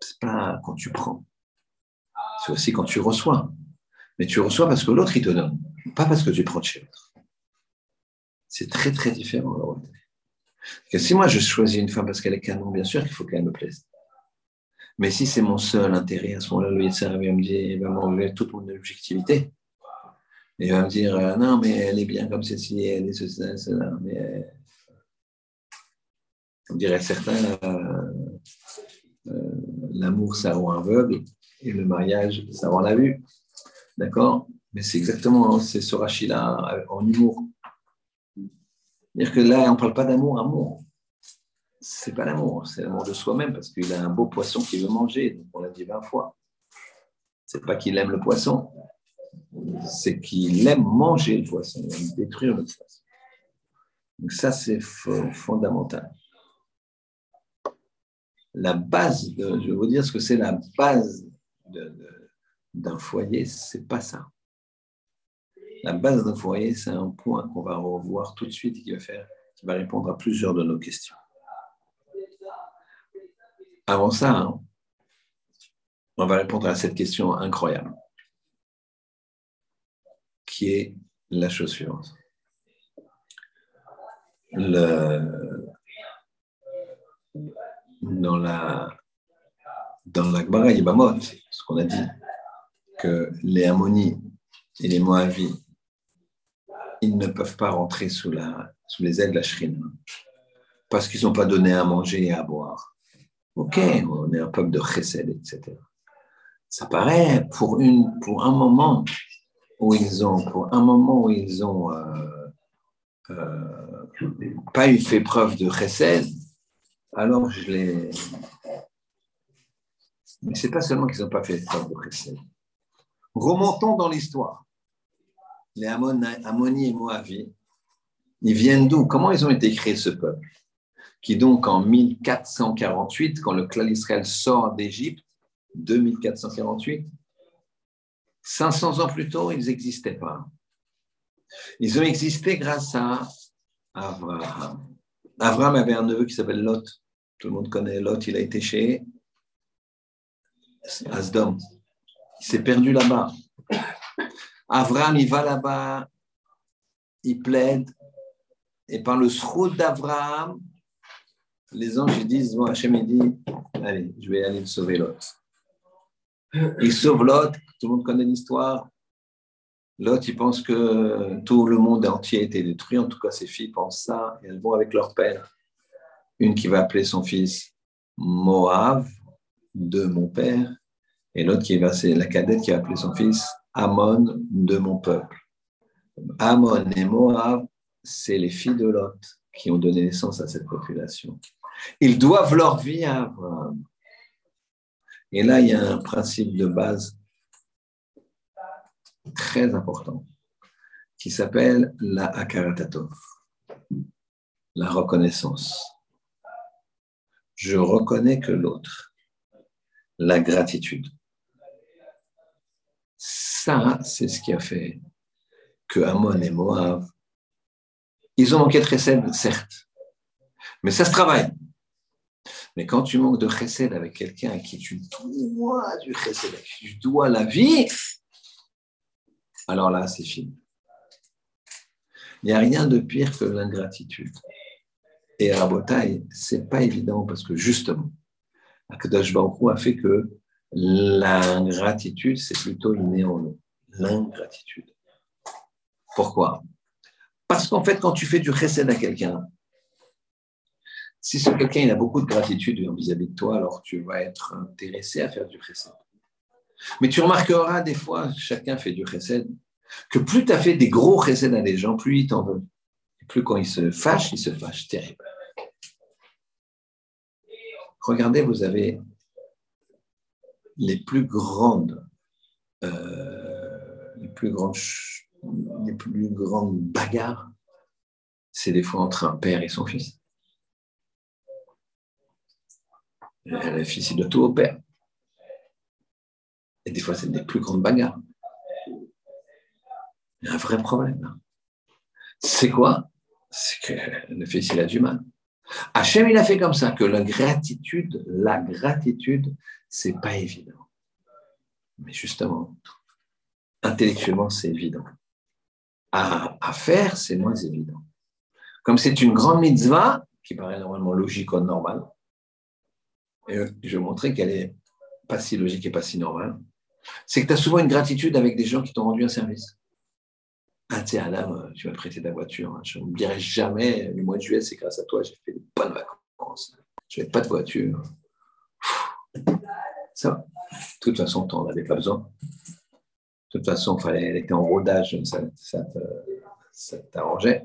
C'est pas quand tu prends. C'est aussi quand tu reçois. Mais tu reçois parce que l'autre, il te donne, pas parce que tu prends de chez l'autre. C'est très, très différent. Si moi, je choisis une femme parce qu'elle est canon, bien sûr qu'il faut qu'elle me plaise. Mais si c'est mon seul intérêt, à ce moment-là, le va me dire, il va m'enlever toute mon objectivité. Il va me dire, euh, non, mais elle est bien comme ceci, elle est ceci, cela. Mais, euh, on dirait certains, euh, l'amour, ça rend aveugle, et le mariage, ça rend la vue. D'accord? Mais c'est exactement, c'est ce rachis-là en humour. C'est-à-dire que là, on ne parle pas d'amour, amour c'est pas l'amour, c'est l'amour de soi-même parce qu'il a un beau poisson qu'il veut manger. On l'a dit 20 fois. C'est pas qu'il aime le poisson, c'est qu'il aime manger le poisson, il aime détruire le poisson. Donc ça, c'est fondamental. La base, je vais vous dire ce que c'est la base d'un foyer, c'est pas ça. La base d'un foyer, c'est un point qu'on va revoir tout de suite et qui va faire, qui va répondre à plusieurs de nos questions. Avant ça, hein, on va répondre à cette question incroyable, qui est la chose suivante. dans la dans la Gemara Yibamot, ce qu'on a dit, que les Ammonies et les Moavis, ils ne peuvent pas rentrer sous, les ailes de la Shrine, parce qu'ils n'ont pas donné à manger et à boire. Ok, on est un peuple de chesed, etc. Ça paraît pour, une, pour un moment où ils ont, pour un moment où ils ont euh, euh, pas eu fait preuve de chesed, alors je les. Mais c'est pas seulement qu'ils n'ont pas fait preuve de chesed. Remontons dans l'histoire. Les Ammonies et Moavi, ils viennent d'où? Comment ils ont été créés ce peuple? Qui donc en 1448, quand le clan Israël sort d'Égypte, 2448, 500 ans plus tôt, ils n'existaient pas. Ils ont existé grâce à Abraham. Abraham avait un neveu qui s'appelle Lot. Tout le monde connaît Lot, il a été chez Asdom. Il s'est perdu là-bas. Abraham, il va là-bas, il plaide, et par le sroud d'Abraham, les anges disent, bon, Hachem dit, allez, je vais aller sauver Lot. Il sauve Lot, tout le monde connaît l'histoire. Lot, il pense que tout le monde entier a été détruit, en tout cas ses filles pensent ça, et elles vont avec leur père. Une qui va appeler son fils Moab, de mon père, et l'autre qui va, c'est la cadette qui va appeler son fils Amon, de mon peuple. Amon et Moab, c'est les filles de Lot qui ont donné naissance à cette population. Ils doivent leur vie à Abraham. Et là, il y a un principe de base très important qui s'appelle la akaratatov, la reconnaissance. Je reconnais que l'autre, la gratitude. Ça, c'est ce qui a fait que Amon et Moab, ils ont manqué de recette, certes, mais ça se travaille. Mais quand tu manques de chesed avec quelqu'un à qui tu dois du chesed, à qui tu dois la vie, alors là, c'est fini. Il n'y a rien de pire que l'ingratitude. Et à ce c'est pas évident parce que justement, Akadosh Baruch a fait que l'ingratitude, c'est plutôt inné en nous. L'ingratitude. Pourquoi? Parce qu'en fait, quand tu fais du chesed à quelqu'un, si ce quelqu'un a beaucoup de gratitude vis-à-vis de toi, alors tu vas être intéressé à faire du chesed. Mais tu remarqueras des fois, chacun fait du chesed, que plus tu as fait des gros chesed à des gens, plus ils t'en veulent. plus quand ils se fâchent, ils se fâchent terrible. Regardez, vous avez les plus grandes, euh, les plus grandes, les plus grandes bagarres, c'est des fois entre un père et son fils. Fils, il doit tout au père. Et des fois, c'est des plus grandes bagarres. Il y a un vrai problème. C'est quoi? C'est que le fils, il a du mal. Hachem, il a fait comme ça, que la gratitude, la gratitude, c'est pas évident. Mais justement, intellectuellement, c'est évident. À, faire, c'est moins évident. Comme c'est une grande mitzvah, qui paraît normalement logique ou normale, et je vais montrer qu'elle est pas si logique et pas si normale, c'est que tu as souvent une gratitude avec des gens qui t'ont rendu un service. Ah, tiens, Adam, tu m'as prêté ta voiture. Hein. Je ne dirai jamais, le mois de juillet, c'est grâce à toi, j'ai fait de bonnes vacances. Je n'avais pas de voiture. Ça, de toute façon, tu n'en avais pas besoin. De toute façon, elle était en rodage, ça, ça t'arrangeait.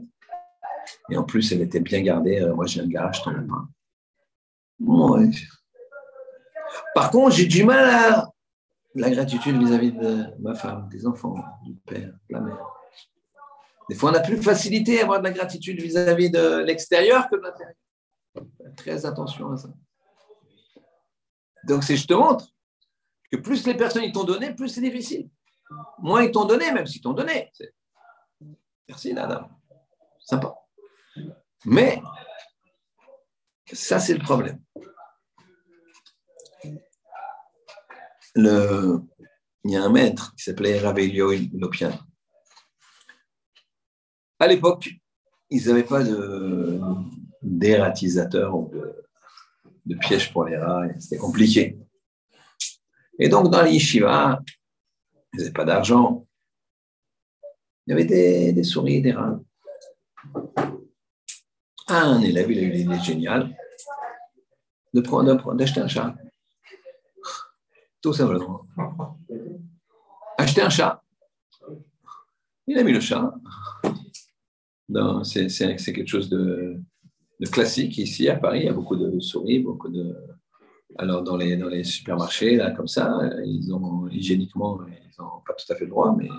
Et en plus, elle était bien gardée. Euh, moi, j'ai un garage, t'en as pas. Par contre, j'ai du mal à la gratitude vis-à-vis de ma femme, des enfants, du père, de la mère. Des fois, on a plus de facilité à avoir de la gratitude vis-à-vis de l'extérieur que de l'intérieur. Très attention à ça. Donc, je te montre que plus les personnes ils t'ont donné, plus c'est difficile. Moins ils t'ont donné, même s'ils t'ont donné. Merci, Nada. Sympa. Mais, ça, c'est le problème. Il y a un maître qui s'appelait Ravelio Lopian. À l'époque, ils n'avaient pas de dératisateur ou de, piège pour les rats, c'était compliqué. Et donc, dans les ils n'avaient pas d'argent. Il y avait des, des souris, des rats. Un élève, il a eu l'idée géniale de d'acheter un chat. Tout simplement. Acheter un chat. Il a mis le chat. C'est quelque chose de, classique ici à Paris. Il y a beaucoup de souris, beaucoup de. Alors, dans les, supermarchés, là, comme ça, ils ont hygiéniquement, ils n'ont pas tout à fait le droit, mais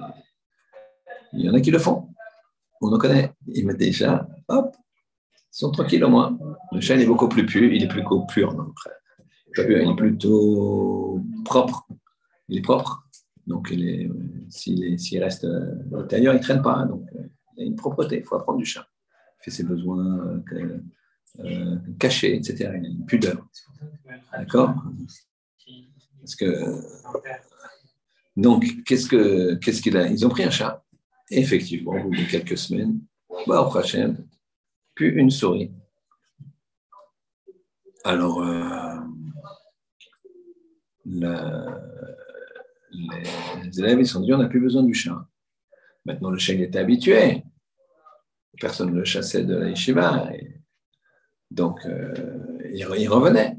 il y en a qui le font. On en connaît. Ils mettent des chats, hop, ils sont tranquilles au moins. Le chat, il est beaucoup plus pur, il est plus pur. Non, il est plutôt propre. Il est propre. Donc, s'il reste à l'intérieur, il ne traîne pas. Donc, il y a une propreté. Il faut apprendre du chat. Il fait ses besoins euh, euh, cachés, etc. Il a une pudeur. D'accord? Parce que. Donc, qu'est-ce qu'il a? Ils ont pris un chat. Effectivement, au bout de quelques semaines, bah, au prochain, puis une souris. Alors, euh, les, élèves, ils sont dit, on n'a plus besoin du chat. Maintenant, le chat, il était habitué. Personne ne le chassait de la yeshiva. donc, euh, il, revenait.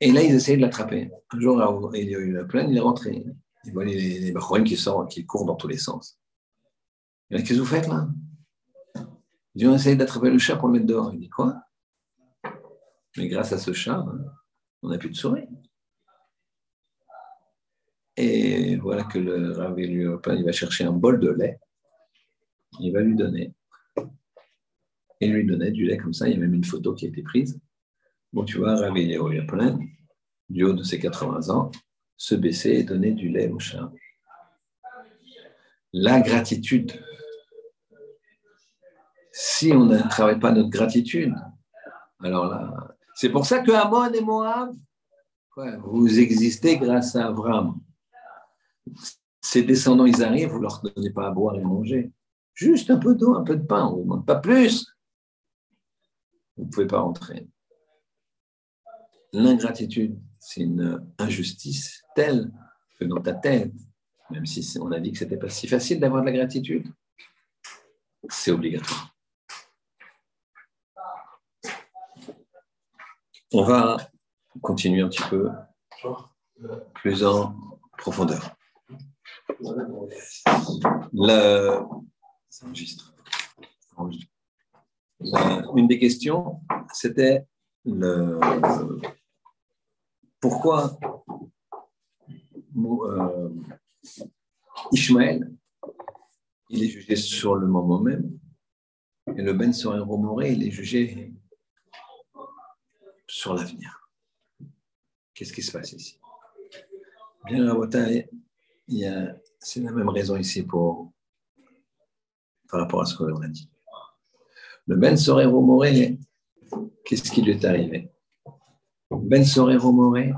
Et là, ils essayaient de l'attraper. Un jour, il y a eu la plaine, il est rentré. Il voit les, les qui sortent, qui courent dans tous les sens. Qu'est-ce que vous faites là? Il dit On essaye d'attraper le chat pour le mettre dehors. Il dit Quoi? Mais grâce à ce chat, on n'a plus de souris. Et voilà que le Rav il va chercher un bol de lait. Il va lui donner. Et lui donner du lait comme ça. Il y a même une photo qui a été prise. Bon, tu vois, Rav plein, du haut de ses 80 ans, se baisser et donner du lait au chat. La gratitude. Si on ne travaille pas notre gratitude, alors là, c'est pour ça que Amon et Moab, vous existez grâce à Abraham. Ces descendants, ils arrivent, vous ne leur donnez pas à boire et à manger. Juste un peu d'eau, un peu de pain, on ne vous demande pas plus. Vous ne pouvez pas rentrer. L'ingratitude, c'est une injustice telle que dans ta tête, même si on a dit que ce n'était pas si facile d'avoir de la gratitude, c'est obligatoire. On va continuer un petit peu plus en profondeur. La... une des questions, c'était le... pourquoi euh, Ishmaël, il est jugé sur le moment même. Et le Ben Soren Romoré, il est jugé sur l'avenir. Qu'est-ce qui se passe ici? Bien, c'est la même raison ici pour, par rapport à ce qu'on a dit. Le Ben Sorero Moré, qu'est-ce qui lui est arrivé? Ben Sorero Moré,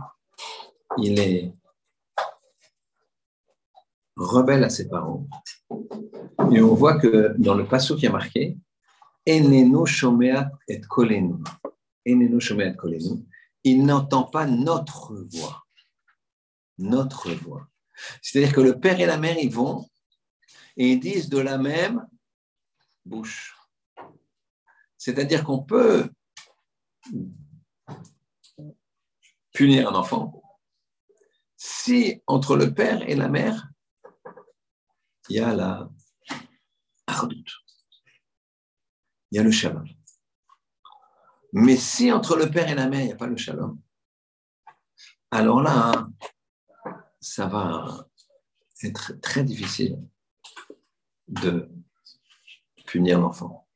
il est rebelle à ses parents. Et on voit que dans le passage qui a marqué. Il n'entend pas notre voix. Notre voix. C'est-à-dire que le père et la mère, ils vont et disent de la même bouche. C'est-à-dire qu'on peut punir un enfant si entre le père et la mère, il y a la hardoute, il y a le shalom. Mais si entre le père et la mère, il n'y a pas le shalom, alors là, ça va être très difficile de punir l'enfant.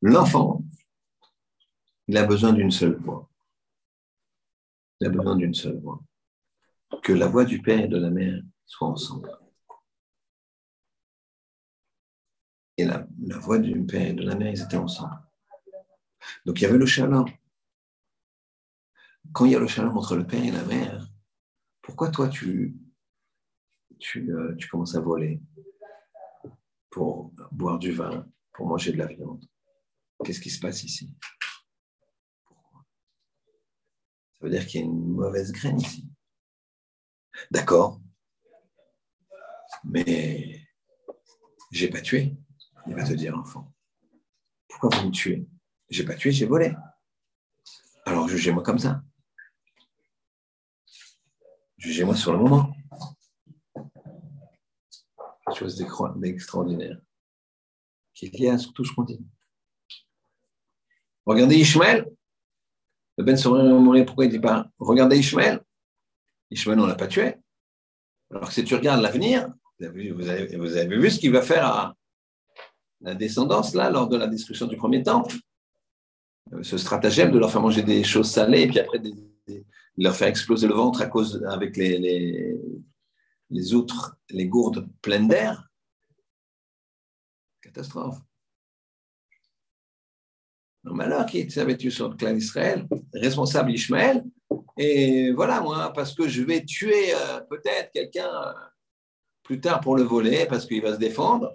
L'enfant, il a besoin d'une seule voix. Il a besoin d'une seule voix. Que la voix du père et de la mère soient ensemble. Et la, voix du père et de la mère, ils étaient ensemble. Donc il y avait le shalom quand il y a le shalom entre le père et la mère, pourquoi toi tu, tu, euh, tu commences à voler pour boire du vin, pour manger de la viande? Qu'est-ce qui se passe ici? Ça veut dire qu'il y a une mauvaise graine ici. D'accord, mais j'ai pas tué, il va te dire enfant. Pourquoi vous me tuez? J'ai pas tué, j'ai volé. Alors jugez-moi comme ça. Jugez-moi sur le moment? Chose d'extraordinaire. Qui est lié à tout ce. Regardez Ishmael. Le Ben mourir, pourquoi il ne dit pas Regardez Ishmael. Ishmael, on ne l'a pas tué. Alors que si tu regardes l'avenir, vous avez, vous avez vu ce qu'il va faire à la descendance, là, lors de la destruction du premier temple? Ce stratagème de leur faire manger des choses salées et puis après des, leur faire exploser le ventre à cause avec les, les, outres, les gourdes pleines d'air. Catastrophe. Un malheur qui s'avait tué sur le clan d'Israël, responsable Ishmaël. Et voilà, moi, parce que je vais tuer euh, peut-être quelqu'un euh, plus tard pour le voler, parce qu'il va se défendre.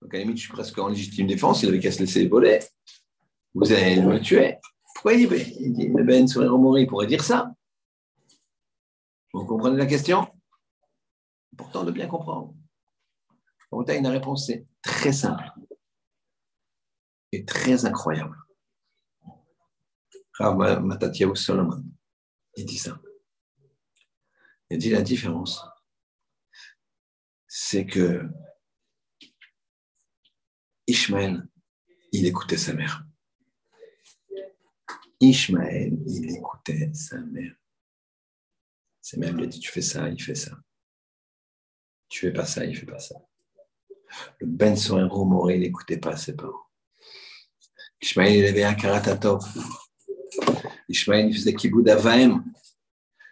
Donc à la limite, je suis presque en légitime défense, il avait qu'à se laisser voler. Vous allez me tuer. Pourquoi il dit, il dit Ben il pourrait dire ça Vous comprenez la question? Important de bien comprendre. En une réponse, c'est très simple et très incroyable. Rav Matatiaou Solomon, il dit ça. Il dit la différence, c'est que Ishmael, il écoutait sa mère. Ishmaël, il écoutait sa mère. Sa mère lui a dit Tu fais ça, il fait ça. Tu fais pas ça, il fait pas ça. Le Ben Sorero Moré, n'écoutait pas ses parents. Ishmaël, il avait un karatatov. Ishmaël, il faisait kiboud avaim.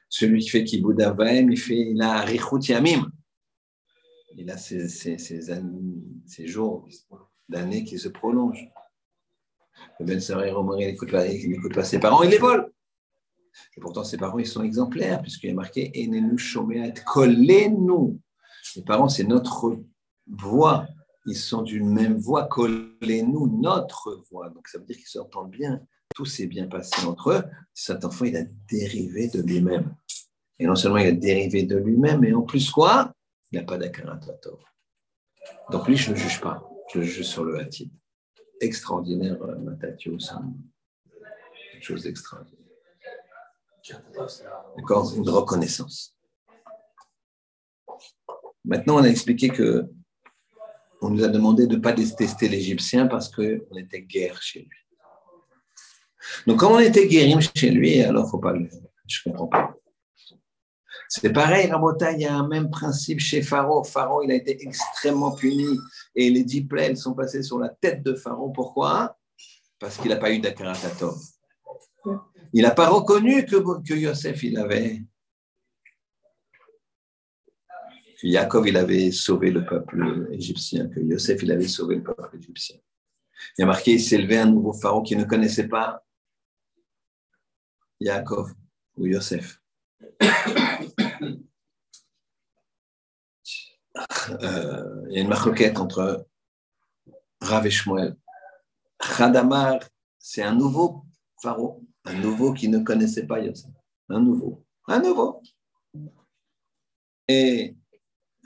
Celui qui fait kiboud avaim, il, fait, il a. Il a ses, ses, ses jours d'années qui se prolongent. Le Ben il n'écoute pas, pas, ses parents, il les vole. Et pourtant, ses parents, ils sont exemplaires, puisqu'il est marqué Enenu Shomeat Kolenu. Les parents, c'est notre voix. Ils sont d'une même voix, Kolenu, notre voix. Donc, ça veut dire qu'ils s'entendent bien. Tout s'est bien passé entre eux. Cet enfant, il a dérivé de lui-même. Et non seulement il a dérivé de lui-même, mais en plus quoi? Il n'a pas d'akaratator. Donc lui, je ne le juge pas. Je le juge sur le hatid extraordinaire, euh, Matatio, c'est quelque chose d'extraordinaire. D'accord Une reconnaissance. Maintenant, on a expliqué que on nous a demandé de ne pas détester l'Égyptien parce qu'on était guerre chez lui. Donc, comme on était guéri chez lui, alors il ne faut pas le. Je ne comprends pas. C'est pareil, Rabotai, il y a un même principe chez Pharaon. Pharaon, il a été extrêmement puni et les dix plaies sont passées sur la tête de Pharaon. Pourquoi? Parce qu'il n'a pas eu d'Akaratatov. Il n'a pas reconnu que, que Yosef, il avait. Que Yaakov, il avait sauvé le peuple égyptien, que Yosef, il avait sauvé le peuple égyptien. Il y a marqué, il s'est levé un nouveau pharaon qui ne connaissait pas Yaakov ou Yosef. Euh, il y a une marquette entre Rav et Shmuel. Khadamar, c'est un nouveau pharaon, un nouveau qui ne connaissait pas Yosef. Un nouveau. Un nouveau. Et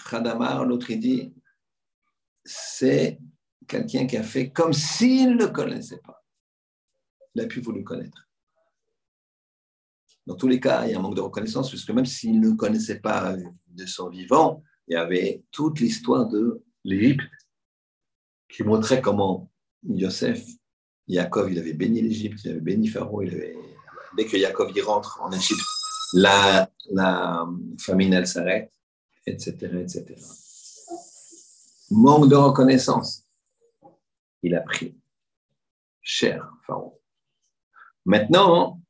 Khadamar, l'autre, il dit, c'est quelqu'un qui a fait comme s'il ne connaissait pas. Il a pu vous le connaître. Dans tous les cas, il y a un manque de reconnaissance, puisque même s'il ne connaissait pas de son vivant, il y avait toute l'histoire de l'Égypte qui montrait comment Yosef, Yaakov, il avait béni l'Égypte, il avait béni Pharaon, dès que Yaakov y rentre en Égypte, la, famine, elle s'arrête, etc., etc. Manque de reconnaissance. Il a pris cher, Pharaon. Maintenant,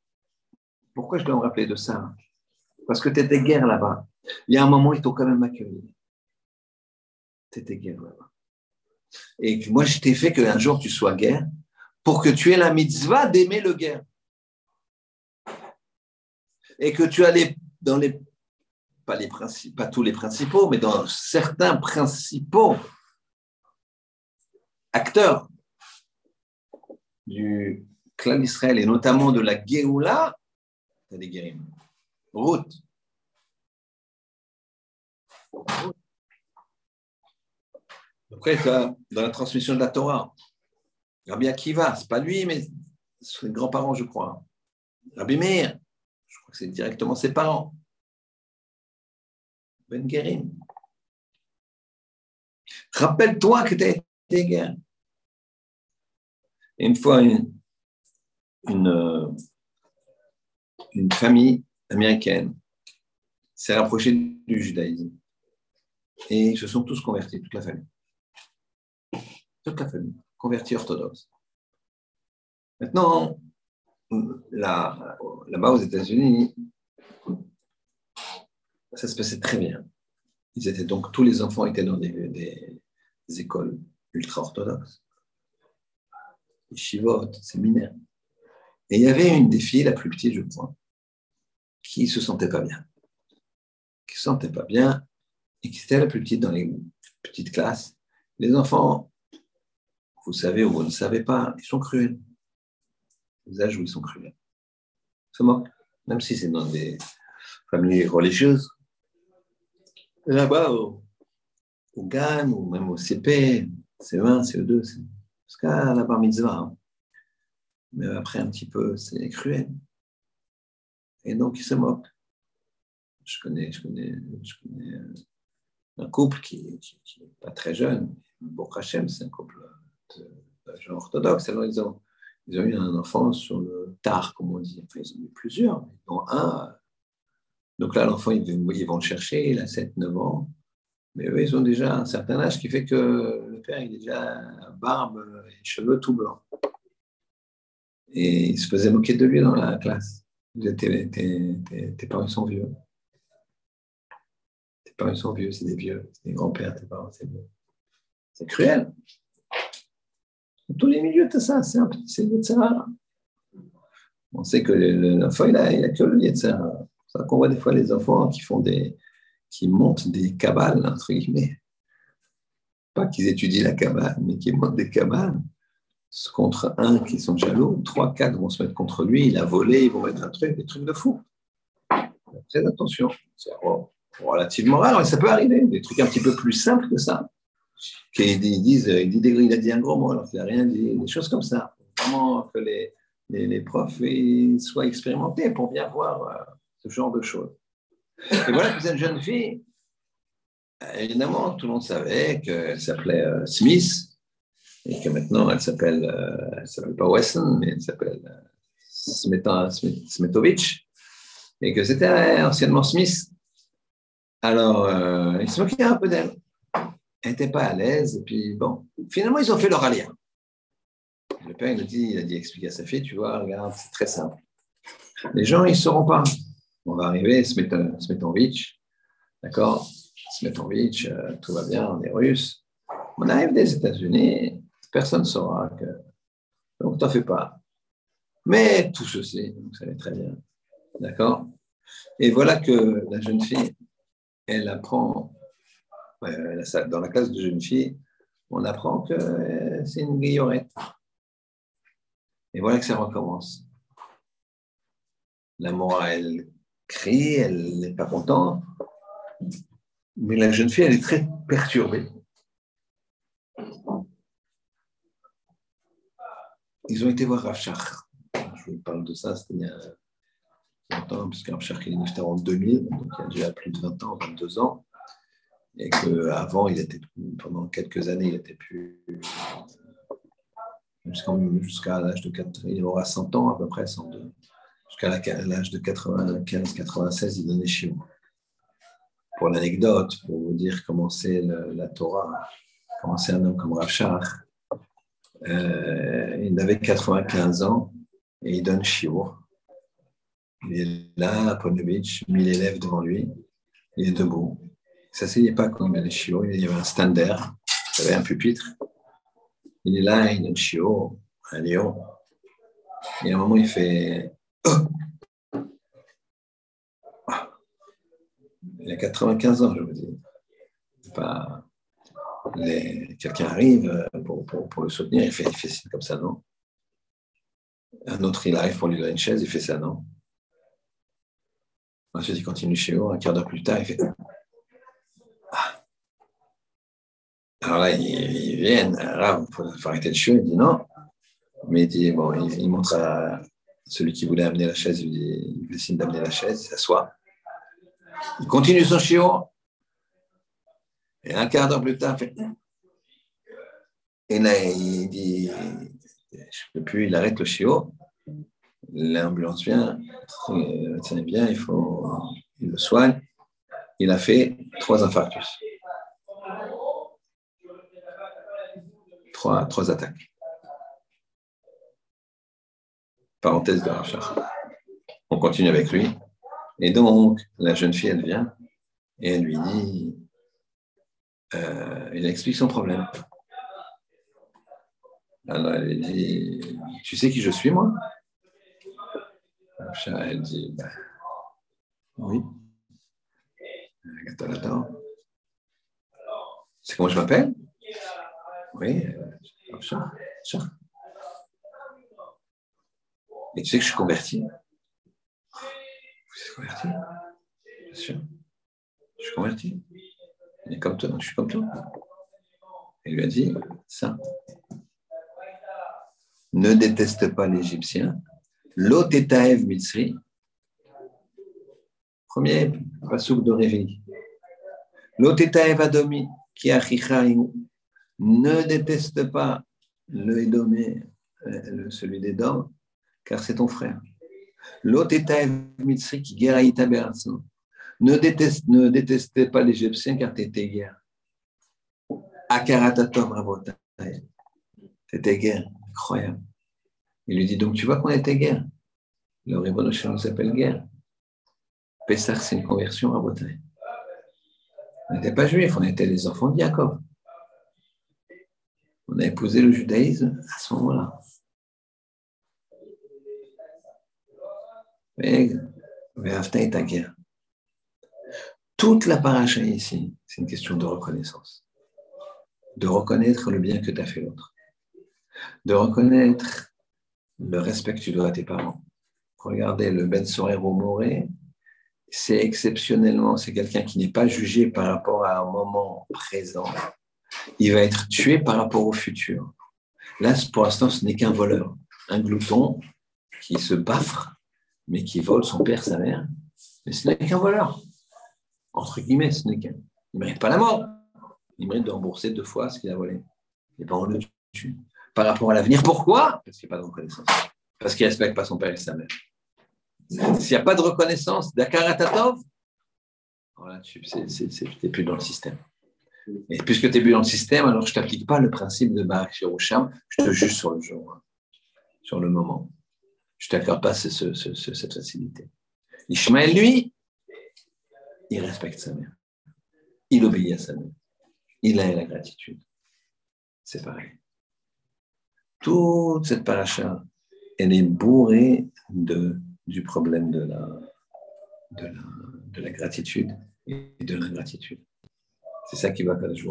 pourquoi je dois me rappeler de ça? Parce que tu étais guerre là-bas. Il y a un moment, ils t'ont quand même accueilli. Tu étais guerre là-bas. Et moi, je t'ai fait qu'un jour tu sois guerre pour que tu aies la mitzvah d'aimer le guerre. Et que tu allais dans les, pas, les pas tous les principaux, mais dans certains principaux acteurs du clan d'Israël et notamment de la Géoula, tu as des guérim. Route. Après, dans la transmission de la Torah, Rabbi Akiva, c'est pas lui, mais ses grands-parents, je crois. Rabbi Meir, je crois que c'est directement ses parents. Ben Gerim. Rappelle-toi que tu as été guerre. une fois, une, une famille américaine s'est rapprochée du judaïsme. Et ils se sont tous convertis, toute la famille. Toute la famille, convertie orthodoxe. Maintenant, là, là-bas aux États-Unis, ça se passait très bien. Ils étaient donc tous les enfants étaient dans des, écoles ultra-orthodoxes, des chivotes, séminaires. Et il y avait une des filles, la plus petite, je crois, qui se sentait pas bien, qui se sentait pas bien et qui était la plus petite dans les petites classes. Les enfants, vous savez ou vous ne savez pas, ils sont cruels. Les âges où ils sont cruels. Ils se moquent, même si c'est dans des familles religieuses. Là-bas, au, au GAN ou même au CP, C1, CE2, c'est jusqu'à la bar mitzvah. Hein. Mais après, un petit peu, c'est cruel. Et donc, ils se moquent. Je connais, je connais, je connais euh, un couple qui n'est pas très jeune. Bon, Hachem, c'est un couple de, genre orthodoxe. Alors, ils ont, eu un enfant sur le tard, comme on dit. Enfin, ils ont eu plusieurs, dont un. Donc là, l'enfant, ils, vont le chercher, il a 7-9 ans. Mais eux, ils ont déjà un certain âge qui fait que le père, il est déjà barbe et cheveux tout blancs. Et ils se faisaient moquer de lui dans la classe. Tes, tes, parents sont vieux. Tes parents sont vieux, c'est des vieux. C'est des grands-pères, tes parents, c'est vieux. C'est cruel. Dans tous les milieux, tu ça, c'est le Yetzirah. On sait que l'enfant, il a, il a que le Yetzirah. C'est ça qu'on voit des fois les enfants qui font des, qui montent des cabales, entre guillemets. Pas qu'ils étudient la cabale, mais qui montent des cabales contre un qui sont jaloux, trois, quatre vont se mettre contre lui, il a volé, ils vont mettre un truc, des trucs de fou. Très attention. C'est relativement rare, mais ça peut arriver. Des trucs un petit peu plus simples que ça. Qu'ils disent, il, dit, il a dit un gros mot alors qu'il n'a rien dit, des choses comme ça. Vraiment que les, les, profs soient expérimentés pour bien voir euh, ce genre de choses. Et voilà cette jeune fille, évidemment, tout le monde savait qu'elle s'appelait euh, Smith, et que maintenant elle s'appelle, euh, elle s'appelle pas Wesson, mais elle s'appelle euh, Smetovic, et que c'était anciennement Smith. Alors, euh, il se moquait un peu d'elle. Elle n'était pas à l'aise. Et puis, bon, finalement, ils ont fait leur alliance. Le père, il a dit, il a dit, explique à sa fille, tu vois, regarde, c'est très simple. Les gens, ils ne sauront pas. On va arriver, se mettre, se. D'accord? Se euh, tout va bien, on est russe. On arrive des États-Unis, personne ne saura que. Donc, t'en fais pas. Mais tout ceci, vous savez très bien. D'accord? Et voilà que la jeune fille, elle apprend, dans la classe de jeune fille, on apprend que c'est une guillorette. Et voilà que ça recommence. La elle crie, elle n'est pas contente. Mais la jeune fille, elle est très perturbée. Ils ont été voir Rafshach. Je vous parle de ça, longtemps, puisque Rafshach est né en 2000, donc il a déjà plus de 20 ans, 22 ans. Et qu'avant, il était, pendant quelques années, il était plus jusqu'à l'âge de 4, il aura 100 ans à peu près, 102. Jusqu'à l'âge de 95-96, il donnait chez. Pour l'anecdote, pour vous dire comment c'est la Torah, comment c'est un homme comme Rachar, euh, il avait 95 ans et il donne shiur. Il est là, à Ponovitch, 1000 élèves devant lui, il est debout. Il ne s'asseyait pas comme il allait il y avait un stander, il y avait un pupitre, il est là, il donne chiot, un lion. Et à un moment, il fait. Oh il a 95 ans, je vous dis. Pas... Quelqu'un arrive pour, pour, pour, le soutenir, il fait, il fait comme ça, non? Un autre, il arrive pour lui donner une chaise, il fait ça, non? Ensuite, il continue chez eux, un quart d'heure plus tard, il fait Alors là, ils, viennent, il faut, arrêter le chiot, il dit non. Mais il dit, bon, il, montre à celui qui voulait amener la chaise, il, dit, fait signe d'amener la chaise, il s'assoit. Il continue son chiot. Et un quart d'heure plus tard, il fait. Et là, il dit, je ne peux plus, il arrête le chiot. L'ambulance vient, le médecin bien, il faut, il le soigne. Il a fait trois infarctus. trois, attaques. Parenthèse de Rachar. On continue avec lui. Et donc, la jeune fille, elle vient et elle lui dit, euh, elle explique son problème. Alors, elle dit, tu sais qui je suis, moi? Elle dit, bah, oui. C'est comment je m'appelle? Oui, ça, ça. Et tu sais que je suis converti? Vous êtes converti? Bien sûr. Je suis converti. Et comme toi, je suis comme toi. Il lui a dit ça. Ne déteste pas l'Égyptien. L'Otetaev Mitzri. Premier pasouk de réveil. L'Otetaev Adomi, qui a ne déteste pas le Édomé, euh, celui dents, car c'est ton frère. L'autre Mitzri qui guéraïta Ne déteste, ne détestez pas l'Égyptien car tu étais guerre. Akaratatom Rabotai. C'était guerre, incroyable. Il lui dit donc tu vois qu'on était guerre. Le Ribono nous s'appelle guerre. Pessah, c'est une conversion Rabotai. On n'était pas juifs, on était les enfants de Jacob. On a épousé le judaïsme à ce moment-là. Mais est ta guerre. Toute la paracha ici, c'est une question de reconnaissance. De reconnaître le bien que tu as fait l'autre. De reconnaître le respect que tu dois à tes parents. Regardez le Ben Sorero Moré, c'est exceptionnellement, c'est quelqu'un qui n'est pas jugé par rapport à un moment présent, il va être tué par rapport au futur. Là, pour l'instant, ce n'est qu'un voleur, un glouton qui se baffre, mais qui vole son père, sa mère. Mais ce n'est qu'un voleur. Entre guillemets, ce n'est qu'un. Il ne mérite pas la mort. Il mérite de rembourser deux fois ce qu'il a volé. Et pas on le tue. Par rapport à l'avenir, pourquoi? Parce qu'il n'y a pas de reconnaissance. Parce qu'il ne respecte pas son père et sa mère. S'il n'y a pas de reconnaissance d'Akaratatov, Alors tu n'es plus dans le système. Et puisque tu es plus dans le système, alors je ne t'applique pas le principe de Barak je te juge sur le jour, hein, sur le moment. Je ne t'accorde pas cette facilité. Ishmael, lui, il respecte sa mère. Il obéit à sa mère. Il a la gratitude. C'est pareil. Toute cette paracha, elle est bourrée de, du problème de la, de la, de la gratitude et de l'ingratitude. C'est ça qui va à Baruch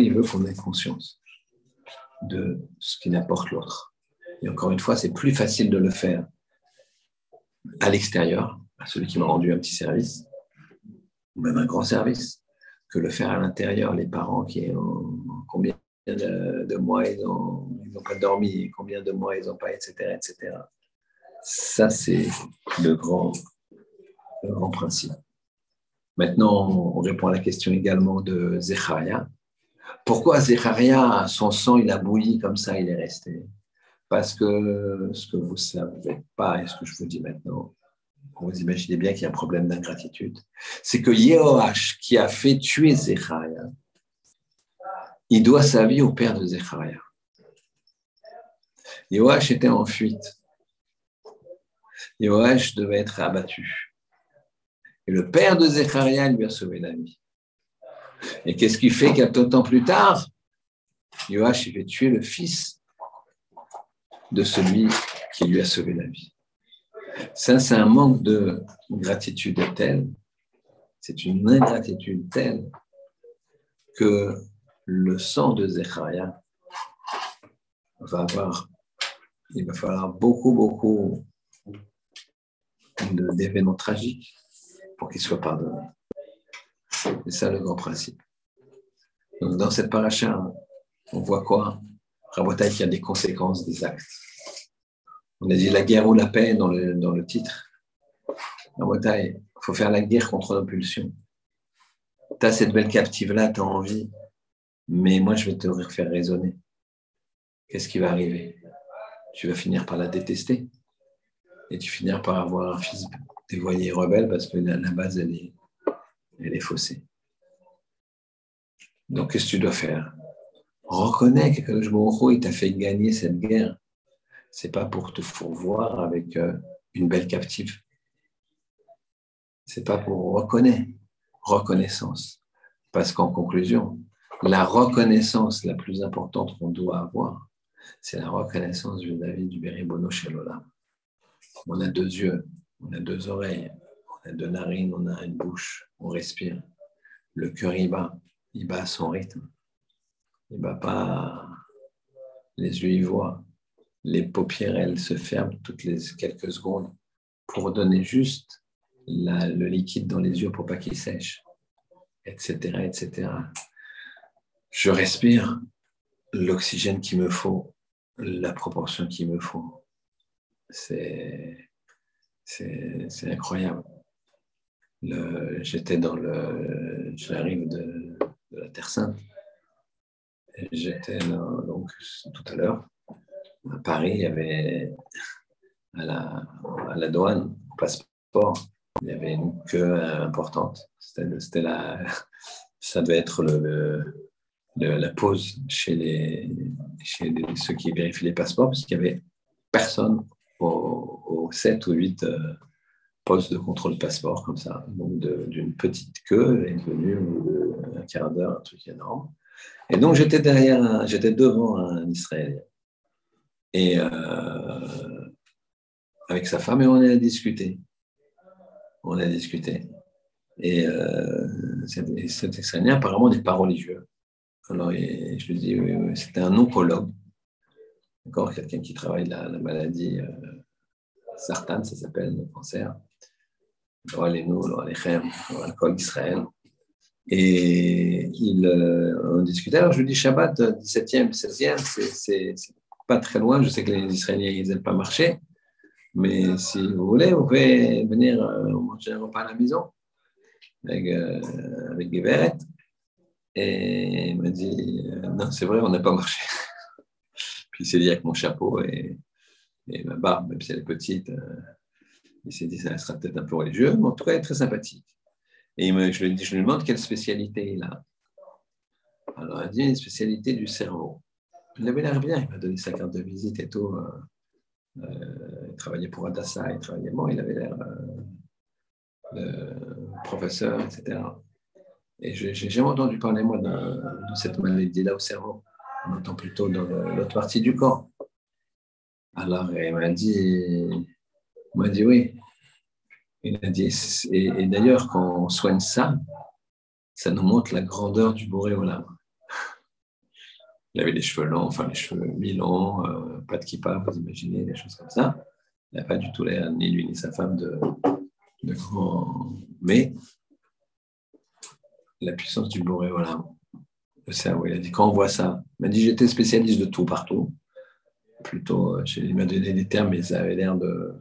il veut qu'on ait conscience de ce qui n'apporte l'autre. Et encore une fois, c'est plus facile de le faire à l'extérieur, à celui qui m'a rendu un petit service, ou même un grand service, que le faire à l'intérieur, les parents qui ont combien de, mois ils n'ont pas dormi, combien de mois ils n'ont pas, etc., etc. Ça, c'est le grand, grand principe. Maintenant, on répond à la question également de Zecharia. Pourquoi Zecharia, son sang, il a bouilli comme ça, il est resté? Parce que ce que vous ne savez pas et ce que je vous dis maintenant, vous imaginez bien qu'il y a un problème d'ingratitude. C'est que Yehoach, qui a fait tuer Zecharia, il doit sa vie au père de Zecharia. Yehoach était en fuite. Yehoach devait être abattu. Et le père de Zecharia lui a sauvé la vie. Et qu'est-ce qui fait qu'un temps plus tard, Yoach il fait tuer le fils de celui qui lui a sauvé la vie. Ça, c'est un manque de gratitude telle, c'est une ingratitude telle que le sang de Zecharia va avoir, il va falloir beaucoup, beaucoup d'événements tragiques pour qu'il soit pardonné. C'est ça le grand principe. Donc, dans cette paracha, on voit quoi? Rabotai qui a des conséquences des actes. On a dit la guerre ou la paix dans le, dans le titre. Rabotai, il faut faire la guerre contre l'impulsion. Tu as cette belle captive-là, tu as envie, mais moi je vais te faire raisonner. Qu'est-ce qui va arriver? Tu vas finir par la détester et tu finiras par avoir un fils dévoyé rebelle parce que la, base, elle est, elle est faussée. Donc, qu'est-ce que tu dois faire? Reconnais que Baruch il t'a fait gagner cette guerre. C'est pas pour te fourvoir avec euh, une belle captive. C'est pas pour reconnaître. Reconnaissance. Parce qu'en conclusion, la reconnaissance la plus importante qu'on doit avoir, c'est la reconnaissance David du Beribono Shelola. On a deux yeux, on a deux oreilles, on a deux narines, on a une bouche, on respire. Le cœur, il bat, il bat à son rythme. Il bat pas. Les yeux, ils voient. Les paupières, elles se ferment toutes les quelques secondes pour donner juste le liquide dans les yeux pour pas qu'il sèche, etc., etc. Je respire l'oxygène qu'il me faut, la proportion qu'il me faut. C'est incroyable. J'étais dans le. J'arrive de, de, la Terre Sainte. J'étais donc tout à l'heure à Paris, il y avait à la, à la douane, au passeport, il y avait une queue importante. C'était la, ça devait être le, la pause chez, les, chez ceux qui vérifient les passeports, parce qu'il n'y avait personne aux, 7 ou 8 euh, postes de contrôle passeport, comme ça. Donc, d'une petite queue, elle est devenue un quart d'heure, un truc énorme. Et donc, j'étais derrière, j'étais devant un Israélien. Et euh, avec sa femme, et on a discuté. On a discuté. Et, euh, cet Israélien, apparemment, n'est pas religieux. Alors, je lui dis, c'était un oncologue encore quelqu'un qui travaille la, la maladie euh, Sartan, ça s'appelle le cancer. l'alcool d'Israël. Et il, euh, on discutait. Alors je lui dis Shabbat, 17e, 16e, c'est pas très loin. Je sais que les Israéliens, ils n'aiment pas marcher. Mais si vous voulez, vous pouvez venir euh, manger un repas à la maison avec, euh, avec Et il m'a dit Non, c'est vrai, on n'a pas marché. Puis il s'est dit avec mon chapeau et, ma barbe, même si elle est petite, euh, il s'est dit ça sera peut-être un peu religieux, mais en tout cas, elle est très sympathique. Et je, lui, je lui demande quelle spécialité il a. Alors, il dit une spécialité du cerveau. Il avait l'air bien, il m'a donné sa carte de visite et tout. Euh, euh, il travaillait pour Adassa, il travaillait bon, il avait l'air professeur, etc. Et je n'ai jamais entendu parler, moi, de, cette maladie-là au cerveau. On entend plutôt dans l'autre partie du corps. Alors, il m'a dit, m'a dit oui. Il a dit, et, d'ailleurs, quand on soigne ça, ça nous montre la grandeur du Boréolam. Il avait les cheveux longs, enfin les cheveux mi-longs, euh, pas de kippa, vous imaginez, des choses comme ça. Il n'a pas du tout l'air, ni lui ni sa femme, de, de grand. Mais la puissance du Boréolam, le cerveau, il a dit, quand on voit ça, il m'a dit, j'étais spécialiste de tout partout. Plutôt, euh, il m'a donné des termes, mais ça avait l'air de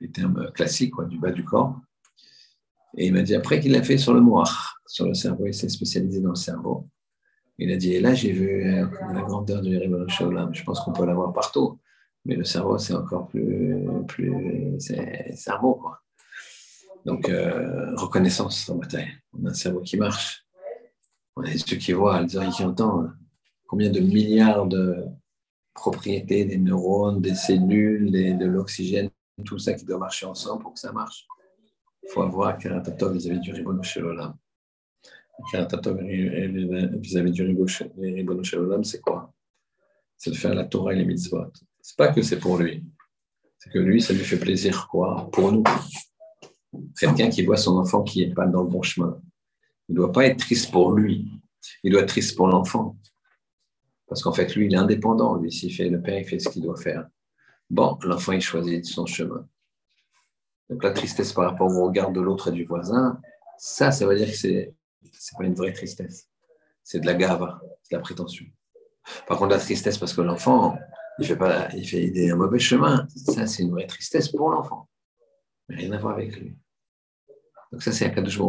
des termes classiques, du bas du corps. Et il m'a dit, après qu'il l'a fait sur le moire, sur le cerveau, il s'est spécialisé dans le cerveau. Il a dit, et là, j'ai vu euh, la grandeur du Ribbon Je pense qu'on peut l'avoir partout. Mais le cerveau, c'est encore plus. plus c'est mot, quoi. Donc, euh, reconnaissance en bataille. On a un cerveau qui marche. Yeux qui voient, oreilles qui entendent. Combien de milliards de propriétés des neurones, des cellules, de l'oxygène, tout ça qui doit marcher ensemble pour que ça marche. Il faut avoir Karatatov vis-à-vis du Ribbon Shalom. Karatatov vis-à-vis du Ribbon Shalom, c'est quoi? C'est de faire la Torah et les mitzvot. C'est pas que c'est pour lui. C'est que lui, ça lui fait plaisir, quoi, pour nous. Quelqu'un qui voit son enfant qui n'est pas dans le bon chemin. Il ne doit pas être triste pour lui. Il doit être triste pour l'enfant. Parce qu'en fait, lui, il est indépendant. Lui, s'il fait le père, il fait ce qu'il doit faire. Bon, l'enfant, il choisit son chemin. Donc la tristesse par rapport au regard de l'autre et du voisin, ça, ça veut dire que c'est n'est pas une vraie tristesse. C'est de la gave, c'est de la prétention. Par contre, la tristesse parce que l'enfant, il fait pas, il fait un mauvais chemin, ça, c'est une vraie tristesse pour l'enfant. Mais rien à voir avec lui. Donc ça, c'est un cas de jour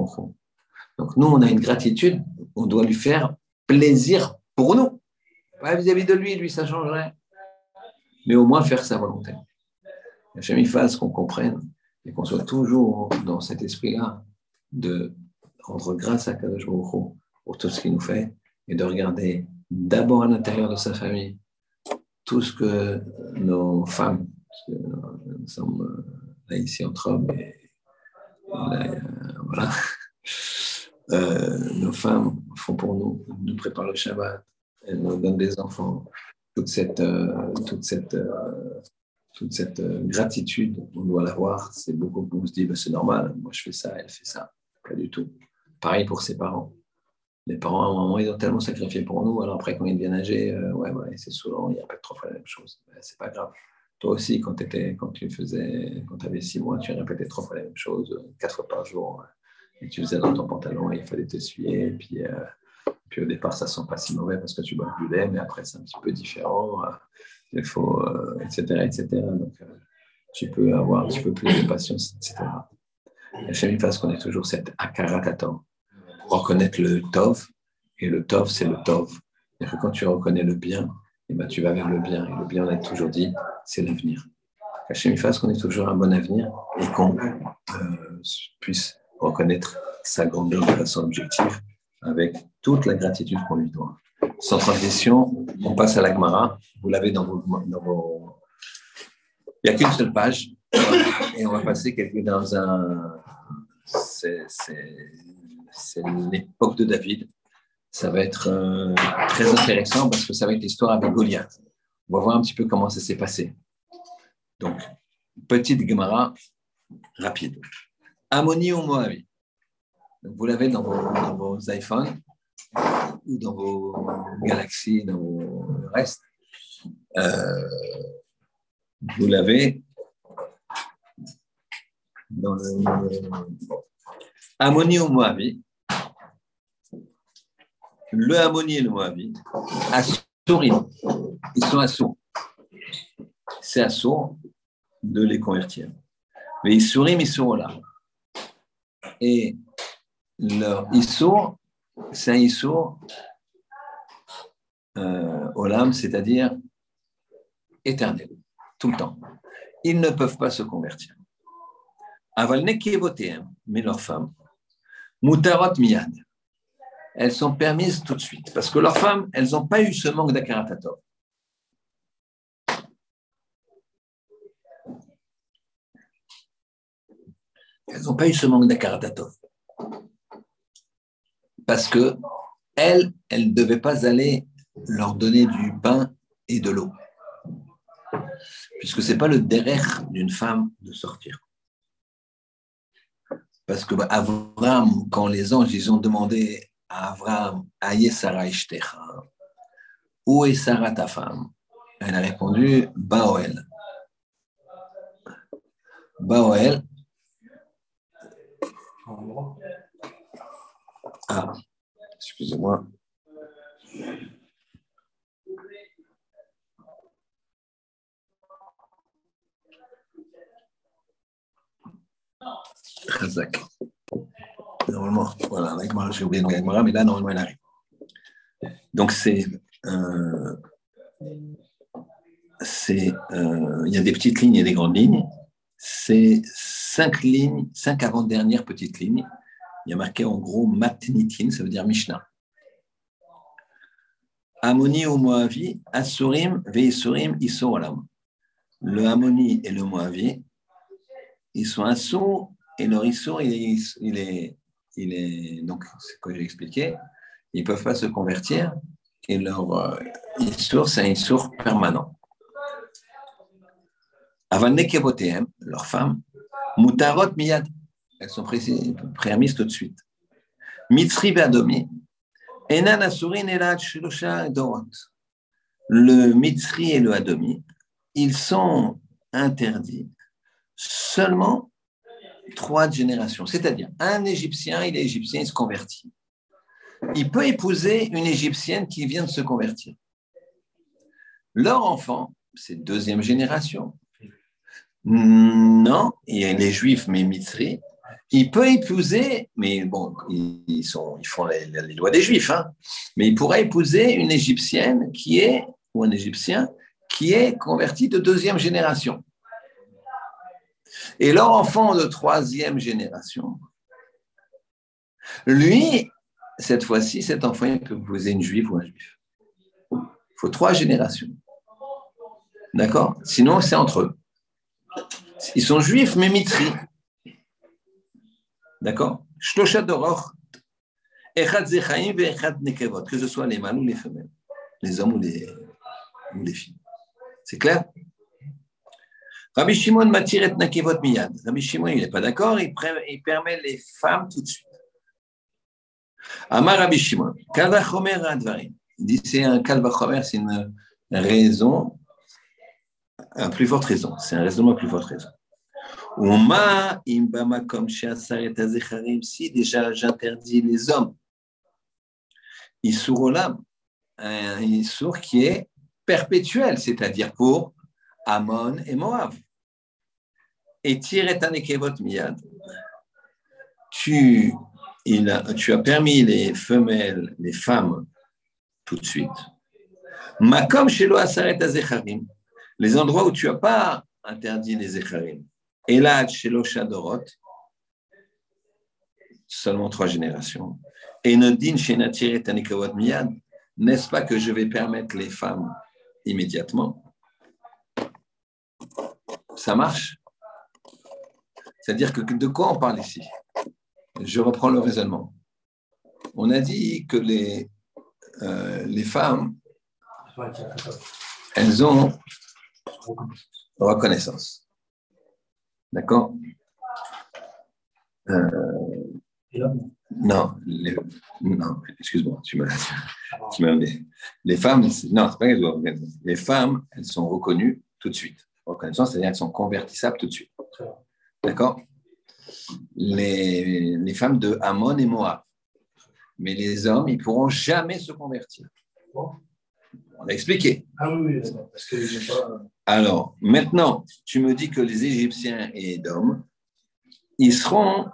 Donc nous, on a une gratitude, on doit lui faire plaisir pour nous. Pas vis-à-vis de lui, lui, ça changerait. Mais au moins faire sa volonté. Hachem, il fasse qu'on comprenne et qu'on soit toujours dans cet esprit-là de rendre grâce à Kadosh pour tout ce qu'il nous fait et de regarder d'abord à l'intérieur de sa famille tout ce que nos femmes, nous sommes là ici entre hommes et euh, voilà. Euh, nos femmes font pour nous, nous préparent le Shabbat, elles nous donnent des enfants. Toute cette, euh, cette gratitude, on doit l'avoir. C'est beaucoup on se dit, bah, c'est normal, moi je fais ça, elle fait ça. Pas du tout. Pareil pour ses parents. Les parents, à un moment, ils ont tellement sacrifié pour nous, alors après, quand ils deviennent âgés, ouais, ouais, c'est souvent, il n'y a pas trop fois la même chose. C'est pas grave. Toi aussi, quand, étais, quand tu faisais, quand avais six mois, tu répétais trois fois la même chose, quatre fois par jour, et tu faisais dans ton pantalon et il fallait t'essuyer. Puis, euh, puis au départ, ça sent pas si mauvais parce que tu bois du lait, mais après, c'est un petit peu différent. Euh, il faut, etc., euh, etc. Donc, tu peux avoir un petit peu plus de patience, etc. La chaîne fasse qu'on ait toujours cette akaratatan, reconnaître le tov, et le tov, c'est le tov. cest que quand tu reconnais le bien, eh ben, tu vas vers le bien. Et le bien, on a toujours dit, c'est l'avenir. Hachem fasse qu'on ait toujours un bon avenir et qu'on puisse reconnaître sa grandeur de façon objective avec toute la gratitude qu'on lui doit. Sans transition, on passe à la Gemara. Vous l'avez dans vos, Il n'y a qu'une seule page et on va passer quelque dans un. C'est l'époque de David. Ça va être euh, très intéressant parce que ça va être l'histoire avec Goliath. On va voir un petit peu comment ça s'est passé. Donc, petite Gemara rapide. Ammoni ou Moavi. Vous l'avez dans vos, iPhones ou dans vos Galaxy, dans vos restes. Euh, vous l'avez dans le. Ammoni ou Moavi. Le Ammoni et le Moavi. Assourim. Ils sont assourds. C'est assourd de les convertir. Mais ils sourient, mais ils sont là. Et leur Issour, c'est un Issour euh, Olam, c'est-à-dire éternel, tout le temps. Ils ne peuvent pas se convertir. Mais leurs femmes, Mutarot miyad. Elles sont permises tout de suite. Parce que leurs femmes, elles n'ont pas eu ce manque d'akaratatov. Elles n'ont pas eu ce manque d'akaratatov. Parce que elles, elles ne devaient pas aller leur donner du pain et de l'eau. Puisque ce n'est pas le derrière d'une femme de sortir. Parce que Abraham, quand les anges ils ont demandé à Abraham, Aïe Sarah où est Sarah ta femme? Elle a répondu, Baoel. Baoel. Ah, excusez-moi. Chazak. Normalement, voilà, j'ai oublié de mais là, normalement, elle arrive. Donc, c'est. Euh, c'est euh, il y a des petites lignes et des grandes lignes. C'est cinq lignes, cinq avant-dernières petites lignes. Il y a marqué en gros matnitin, ça veut dire Mishnah. Amoni ou Moavi, Asurim, Veisurim, Isoralam. Le Amoni et le Moavi, ils sont assourds et leur issour, il est, il est, il est donc, c'est ce que j'ai expliqué, ils ne peuvent pas se convertir et leur euh, issour, c'est un issour permanent. Avant Nekevotem, leurs femmes, Mutarot Miyad, elles sont prémises tout de suite. Mitzri Beadomi, Enan Asurin Shilosha Dorot. Le Mitzri et le Adomi, ils sont interdits seulement trois générations. C'est-à-dire, un Égyptien, il est égyptien, il se convertit. Il peut épouser une Égyptienne qui vient de se convertir. Leur enfant, c'est deuxième génération. Non, il y a les Juifs, mais Mitzri. Il peut épouser, mais bon, ils, font les, les lois des Juifs, hein, mais il pourrait épouser une Égyptienne qui est, ou un Égyptien, qui est converti de deuxième génération. Et leur enfant de troisième génération, lui, cette fois-ci, cet enfant, il peut épouser une juive ou un juif. Il faut trois générations. D'accord? Sinon, c'est entre eux. Ils sont juifs, mais mitri. D'accord? Que ce soit les mâles ou les femelles, les hommes ou les, ou les filles. C'est clair? Rabbi Shimon m'attire nakevot miyad. Rabbi Shimon, il n'est pas d'accord, il, permet les femmes tout de suite. Amar Rabbi Shimon, kalvachomer advarim. Il dit c'est un kalvachomer, c'est une raison, une plus forte raison, c'est un raisonnement plus forte raison. Si déjà j'interdis les hommes, Isurolam, un Isur qui est perpétuel, c'est-à-dire pour Amon et Moab. Et Tiretanekevot Miyad. Tu, tu as permis les femelles, les femmes, tout de suite. Makom Shelo Asaret Azecharim. Les endroits où tu n'as pas interdit les Zecharim. Elad Shelo Shadorot. Seulement trois générations. Et Nodin Tiretanekevot Miyad. N'est-ce pas que je vais permettre les femmes immédiatement? Ça marche? C'est-à-dire que de quoi on parle ici? Je reprends le raisonnement. On a dit que les, euh, les femmes, elles ont reconnaissance. D'accord? Euh, Non, non excuse-moi, tu m'as dit. Les femmes, non, c'est pas Les femmes, elles sont reconnues tout de suite reconnaissance, c'est-à-dire qu'elles sont convertissables tout de suite. D'accord? Les, les, femmes de Ammon et Moab. Mais les hommes, ils pourront jamais se convertir. On a expliqué. Ah oui, parce que pas... Alors, maintenant, tu me dis que les Égyptiens et Édom, ils seront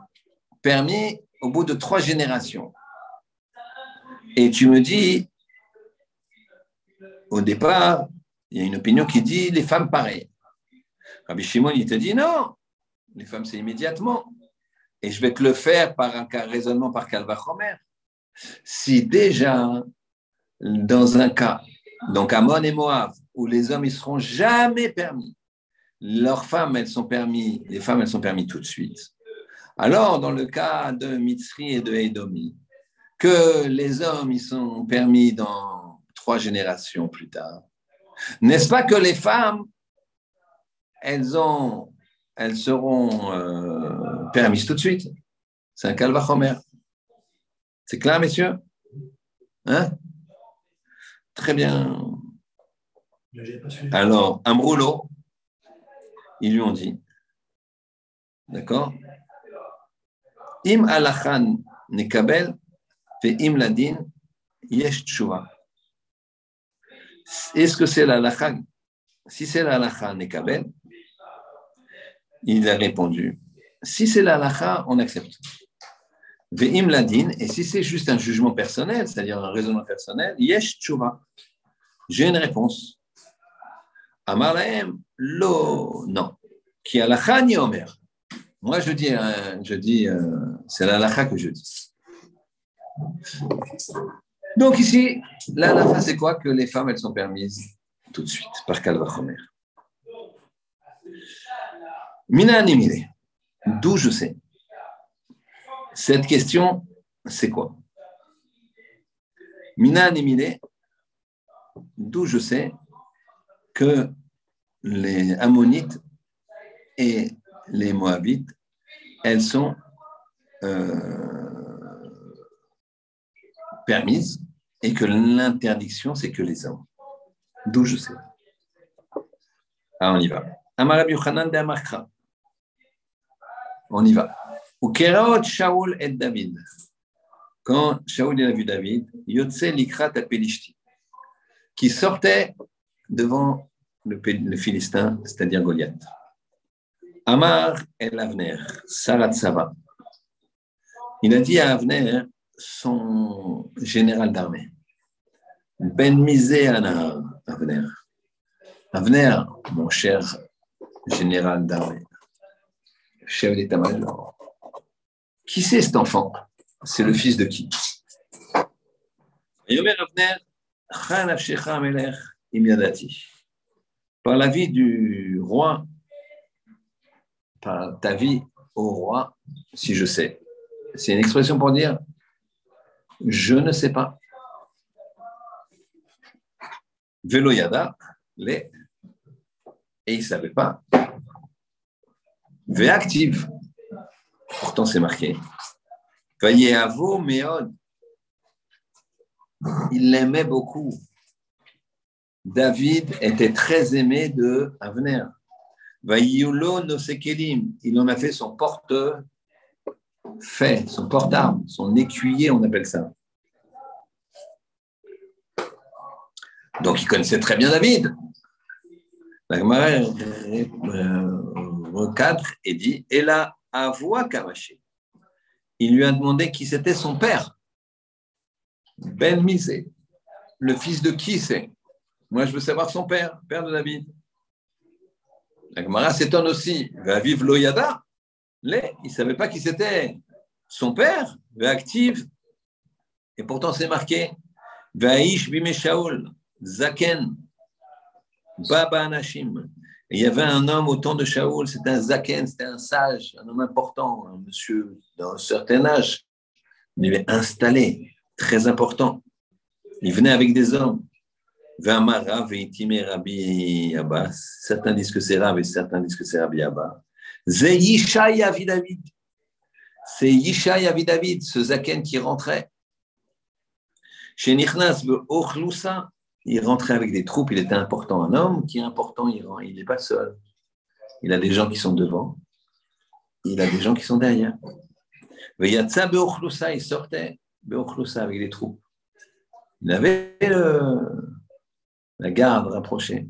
permis au bout de trois générations. Et tu me dis, au départ, il y a une opinion qui dit les femmes pareilles. Rabbi Shimon, il te dit non, les femmes, c'est immédiatement. et je vais te le faire par un raisonnement par Calvachomer. Si déjà, dans un cas, donc Amon et Moab, où les hommes ils seront jamais permis, leurs femmes elles sont permis, les femmes elles sont permis tout de suite. Alors dans le cas de Mitzri et de Edomi, que les hommes ils sont permis dans trois générations plus tard, n'est-ce pas que les femmes elles ont, elles seront euh, permises tout de suite? C'est un calvachomer. C'est clair, messieurs? Hein? Très bien. Alors, un brûlot, ils lui ont dit, d'accord Im alachan nekabel, fe im ladin yesh Est-ce que c'est l'alakha Si c'est l'alakha nekabel, il a répondu, si c'est l'alakha, on accepte. Ve'im ladin, et si c'est juste un jugement personnel, c'est-à-dire un raisonnement personnel, yesh tshuva. J'ai une réponse. Amar lo, non. Qui a ni omer. Moi, je dis, euh, je dis euh, c'est l'alacha que je dis. Donc ici, l'alacha, c'est quoi Que les femmes, elles sont permises tout de suite par Kalvachomer. Mina animile. D'où je sais cette question, c'est quoi? Mina d'où je sais que les Ammonites et les Moabites, elles sont euh, permises et que l'interdiction, c'est que les hommes. D'où je sais. Ah, on y va. On y va. Ou Shaul et David. Quand Shaul a vu David, Yotse Likrat Pelishti, qui sortait devant le, Philistin, c'est-à-dire Goliath. Amar el Avner, Sarat Sava. Il a dit à Avner, son général d'armée, Ben Mizé Avner. Avner, mon cher général d'armée, chef d'état-major, qui c'est cet enfant? C'est le fils de qui? Par la vie du roi, par ta vie au roi, si je sais. C'est une expression pour dire je ne sais pas. Veloyada, les, et il ne savait pas. active. Pourtant, c'est marqué. Vayéavo Meod. Il l'aimait beaucoup. David était très aimé de Avner. Vayulo Nosekelim. Il en a fait son porte-fait, son porte-arme, son écuyer, on appelle ça. Donc, il connaissait très bien David. La recadre et dit Et là, voix Kavaché. Il lui a demandé qui c'était son père. Ben Misé. Le fils de qui c'est? Moi, je veux savoir son père, père de David. La Gemara s'étonne aussi. Va vivre Loyada. Il ne savait pas qui c'était. Son père, active. Et pourtant, c'est marqué. Vaïsh Bimeshaol, Zaken, Baba Anashim il y avait un homme au temps de Shaoul, c'était un Zaken, c'était un sage, un homme important, un monsieur d'un certain âge. Est installé, très important. Il venait avec des hommes. Rabbi Abba. Certains disent que c'est Rav et certains disent que c'est Rabbi Abba. C'est Yishai David. C'est Yishai David, ce Zaken qui rentrait. Chez Nichnas, il rentrait avec des troupes, il était important. Un homme qui est important, il n'est pas seul. Il a des gens qui sont devant, il a des gens qui sont derrière. Il sortait avec des troupes. Il avait la garde rapprochée.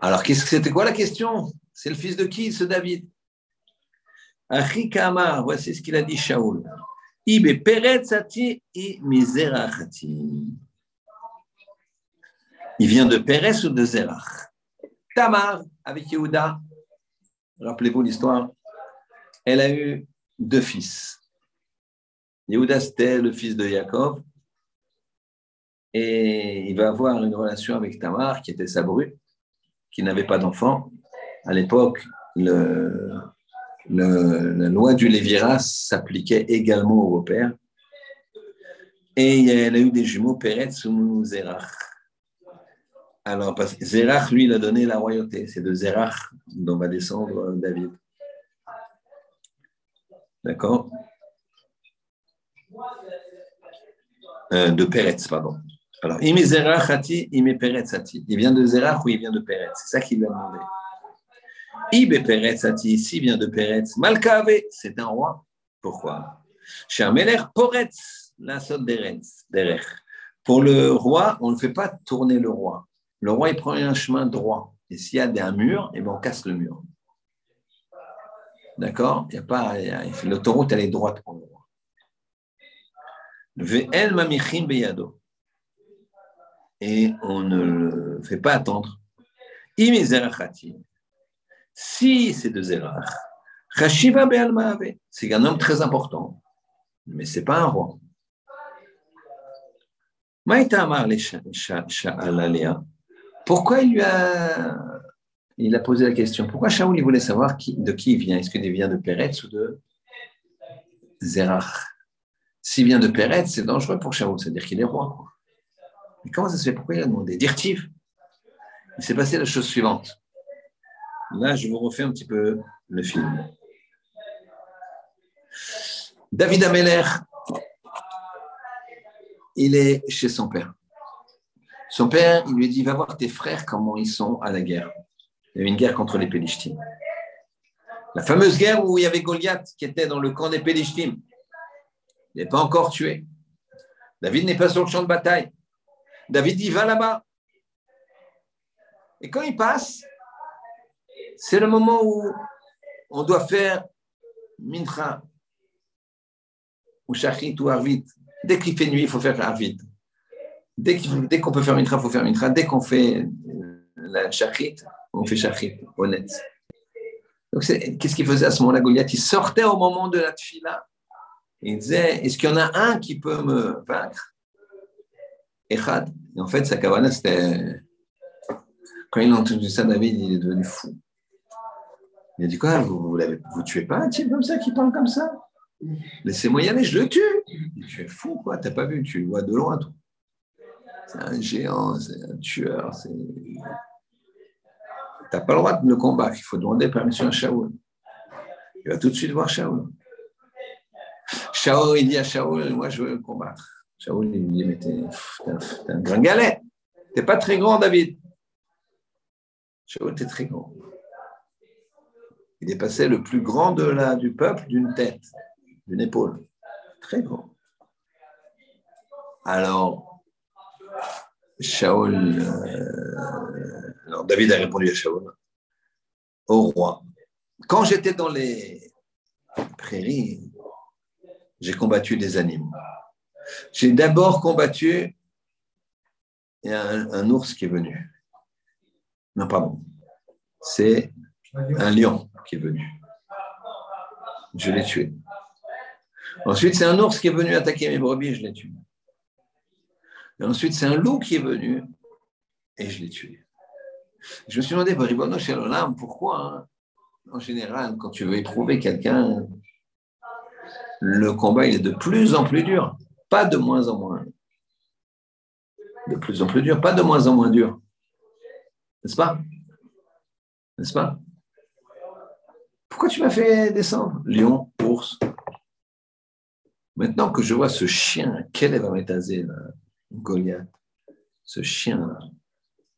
Alors, c'était quoi la question? C'est le fils de qui, ce David? Achikama, voici ce qu'il a dit Shaoul. Il vient de Pérez ou de Zerach? Tamar avec Yehuda. Rappelez-vous l'histoire. elle a eu deux fils. Yehuda, c'était le fils de Yaakov. Et il va avoir une relation avec Tamar, qui était sa bru, qui n'avait pas d'enfant. À l'époque, le, la loi du Léviras s'appliquait également au beau-père. Et elle a eu des jumeaux, Peretz ou Zerach. Alors, parce que Zerach, lui, il a donné la royauté. C'est de Zerach dont va descendre David. D'accord? Euh, De Peretz, pardon. Alors, il Zerach Hati, il Peretz. Il vient de Zerach ou il vient de Peretz C'est ça qu'il lui a demandé. Ibe Peretz Hati, ici vient de Peretz. Malkave, c'est un roi. Pourquoi? Poretz, la. Pour le roi, on ne fait pas tourner le roi. Le roi, il prend un chemin droit. Et s'il y a un mur, eh ben, on casse le mur. D'accord? Il y a pas. L'autoroute, elle est droite pour le roi. Mamichim beyado. Et on ne le fait pas attendre. Si c'est de Zerach, c'est un homme très important, mais ce n'est pas un roi. Pourquoi il lui a, il a posé la question? Pourquoi Shaoul voulait savoir de qui il vient? Est-ce qu'il vient de Peretz ou de Zerach S'il vient de Peretz, c'est dangereux pour Shaoul, c'est-à-dire qu'il est roi. Mais comment ça se fait? Pourquoi il a demandé? Dirtiv Il s'est passé la chose suivante. Là, je vous refais un petit peu le film. David Ameller, il est chez son père. Son père, il lui dit, va voir tes frères comment ils sont à la guerre. Il y avait une guerre contre les Pélishtim. La fameuse guerre où il y avait Goliath qui était dans le camp des Pélishtim. Il n'est pas encore tué. David n'est pas sur le champ de bataille. David dit, va là-bas. Et quand il passe, c'est le moment où on doit faire mincha, ou shachit, ou arvit. Dès qu'il fait nuit, il faut faire arvit. Dès qu'on peut faire mincha, il faut faire mincha. Dès qu'on fait la shachit, on fait shachit, honnête. Donc, qu'est-ce qu'il faisait à ce moment-là, Goliath? Il sortait au moment de la tfila. Il disait Est-ce qu'il y en a un qui peut me vaincre? Echad. Et en fait, sa kavana, c'était. Quand il a entendu ça, David, il est devenu fou. Il a dit Quoi Vous ne vous, tuez pas un type comme ça qui parle comme ça? Laissez-moi y aller, je le tue. Tu es fou, quoi. Tu n'as pas vu, tu le vois de loin, toi. C'est un géant, c'est un tueur. Tu n'as pas le droit de le combattre. Il faut demander permission à Shaoul. Il va tout de suite voir Shaoul. Shaoul, il dit à Shaoul Moi, je veux le combattre. Shaoul, il lui dit, mais t'es un, grand galet. T'es pas très grand, David. Shaoul, t'es très grand. Il passé le plus grand de la, du peuple d'une tête, d'une épaule. Très grand. Alors, Shaoul, euh, alors David a répondu à Shaoul, au roi. Quand j'étais dans les prairies, j'ai combattu des animaux. J'ai d'abord combattu un, ours qui est venu. Non, pardon. C'est un lion qui est venu. Je l'ai tué. Ensuite, c'est un ours qui est venu attaquer mes brebis, je l'ai tué. Et ensuite, c'est un loup qui est venu et je l'ai tué. Je me suis demandé, pourquoi, hein, en général, quand tu veux éprouver quelqu'un, le combat il est de plus en plus dur pas de moins en moins. De plus en plus dur, pas de moins en moins dur. N'est-ce pas? N'est-ce pas? Pourquoi tu m'as fait descendre? Lion, ours. Maintenant que je vois ce chien, quel est là, Goliath, ce chien,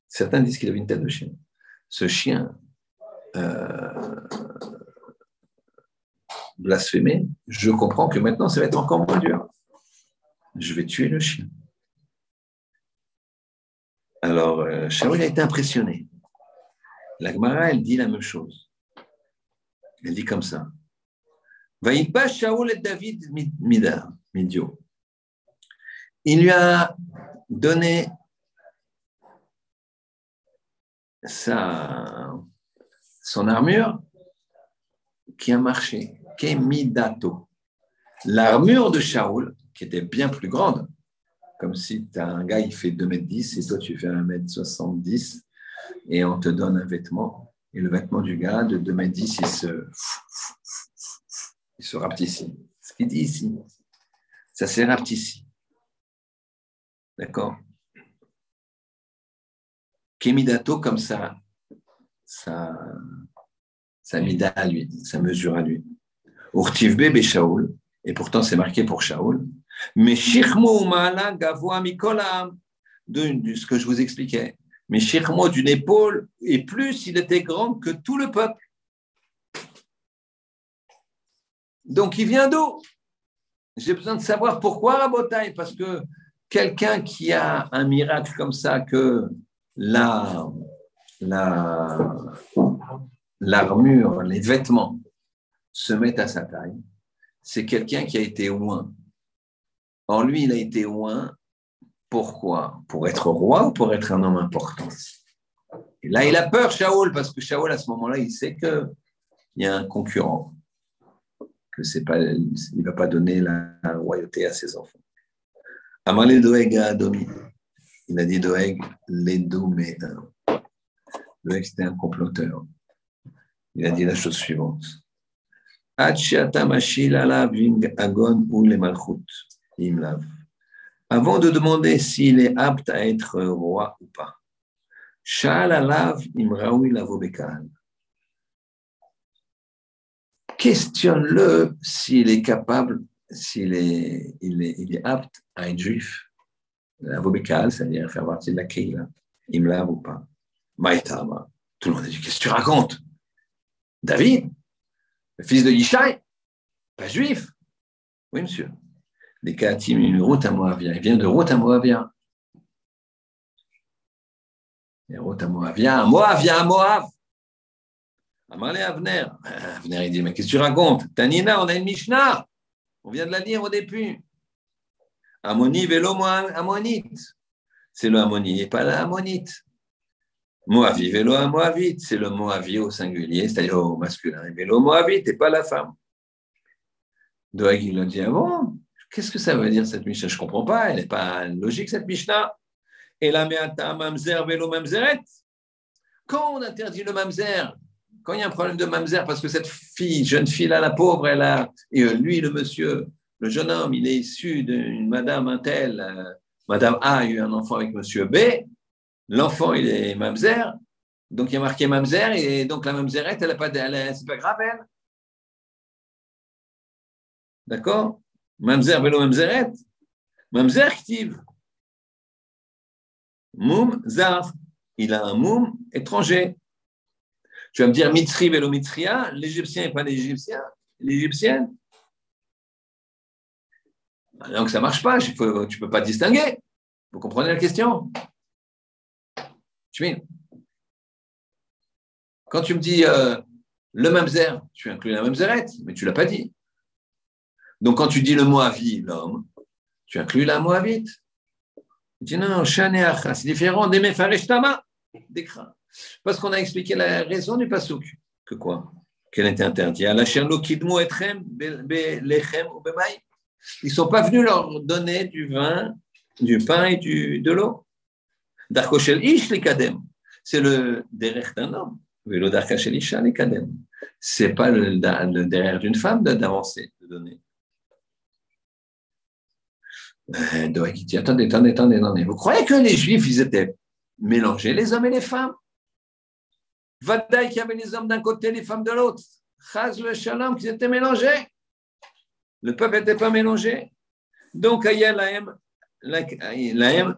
certains disent qu'il avait une tête de chien. Ce chien euh, blasphémé, je comprends que maintenant ça va être encore moins dur je vais tuer le chien. Alors, euh, Shaoul a été impressionné. La Gemara, elle dit la même chose. Elle dit comme ça. pas Shaoul et David Midio. Il lui a donné sa, son armure qui a marché. Kemidato. L'armure de Shaoul, qui était bien plus grande, comme si tu as un gars, il fait 2m10 et toi tu fais 1m70 et on te donne un vêtement. Et le vêtement du gars de 2m10, il se, il se rapetissait. Ce qu'il dit ici, ça s'est rapetissé. D'accord Kemidato, comme ça, ça, ça mida à lui, ça mesure à lui. Urtiv bébé Shaoul, et pourtant c'est marqué pour Shaoul. Mais Shirmo Mala Gavoa Mikolam, de ce que je vous expliquais. Mais Shirmo d'une épaule, et plus il était grand que tout le peuple. Donc il vient d'où? J'ai besoin de savoir pourquoi Rabotaille, parce que quelqu'un qui a un miracle comme ça, que la, l'armure, les vêtements se mettent à sa taille, c'est quelqu'un qui a été loin. En lui, il a été loin. Pourquoi? Pour être roi ou pour être un homme important? Là, il a peur, Shaoul, parce que Shaoul, à ce moment-là, il sait qu'il y a un concurrent, que c'est pas, il ne va pas donner la royauté à ses enfants. Amalé Doeg a Adomi. Il a dit Doeg, les Doeg, c'était un comploteur. Il a dit la chose suivante. Avant de demander s'il est apte à être roi ou pas. Questionne-le s'il est capable, s'il est, apte à être juif. L'avobekal, c'est-à-dire faire partie de la Keila, imlav ou pas. Maïtama. Tout le monde a dit Qu'est-ce que tu racontes? David, le fils de Yishai, pas juif. Oui, monsieur. Les Katim, une route à Moavia. Il vient de route à Moavia. Et route à Moavia, Moavia, Moav. Amalé Avner. Avner, il dit Mais qu'est-ce que tu racontes? Tanina, on a une Mishnah. On vient de la lire au début. Ammoni, vélo, ammonite. C'est le Ammoni et pas l'ammonite. Moavi, vélo à Moavite, c'est le Moavi au singulier, c'est-à-dire au masculin. Vélo Moavite et pas la femme. Doeg, il a dit Ah bon? Qu'est-ce que ça veut dire cette Mishnah Je ne comprends pas, elle n'est pas logique cette Mishnah. Et la meata mamzer vélo mamzeret. Quand on interdit le mamzer, quand il y a un problème de mamzer, parce que cette fille, jeune fille là, la pauvre, elle a, et lui, le monsieur, le jeune homme, il est issu d'une madame Intel, euh, madame A a eu un enfant avec monsieur B, l'enfant, il est mamzer, donc il y a marqué mamzer, et donc la mamzerette, elle n'est pas, pas grave, elle. D'accord? Mamzer, vélo mamzeret. Mamzer, ktiv. Moum, zar. Il a un moum étranger. Tu vas me dire mitri, vélo mitria, l'égyptien et pas l'égyptien, l'égyptienne. Donc ça ne marche pas, tu ne peux pas distinguer. Vous comprenez la question? Quand tu me dis euh, le mamzer, tu inclus la mamzerette, mais tu ne l'as pas dit. Donc, quand tu dis le moavi, l'homme, tu inclus la moavite. Tu dis non, c'est différent des mefareshtama, des. Parce qu'on a expliqué la raison du pasouk. Que quoi? Qu'elle était interdite. Ils ne sont pas venus leur donner du vin, du pain et du, de l'eau. Darkoshel ish les kadem. C'est le derrière d'un homme. Kadem. C'est pas le, le derrière d'une femme d'avancer, de donner. Euh, dit, attendez, attendez, attendez, attendez. Vous croyez que les Juifs, ils étaient mélangés, les hommes et les femmes? Vadaï qu'il y avait les hommes d'un côté, les femmes de l'autre. Chaz le shalom, qu'ils étaient mélangés. Le peuple n'était pas mélangé. Donc, Ayalahem,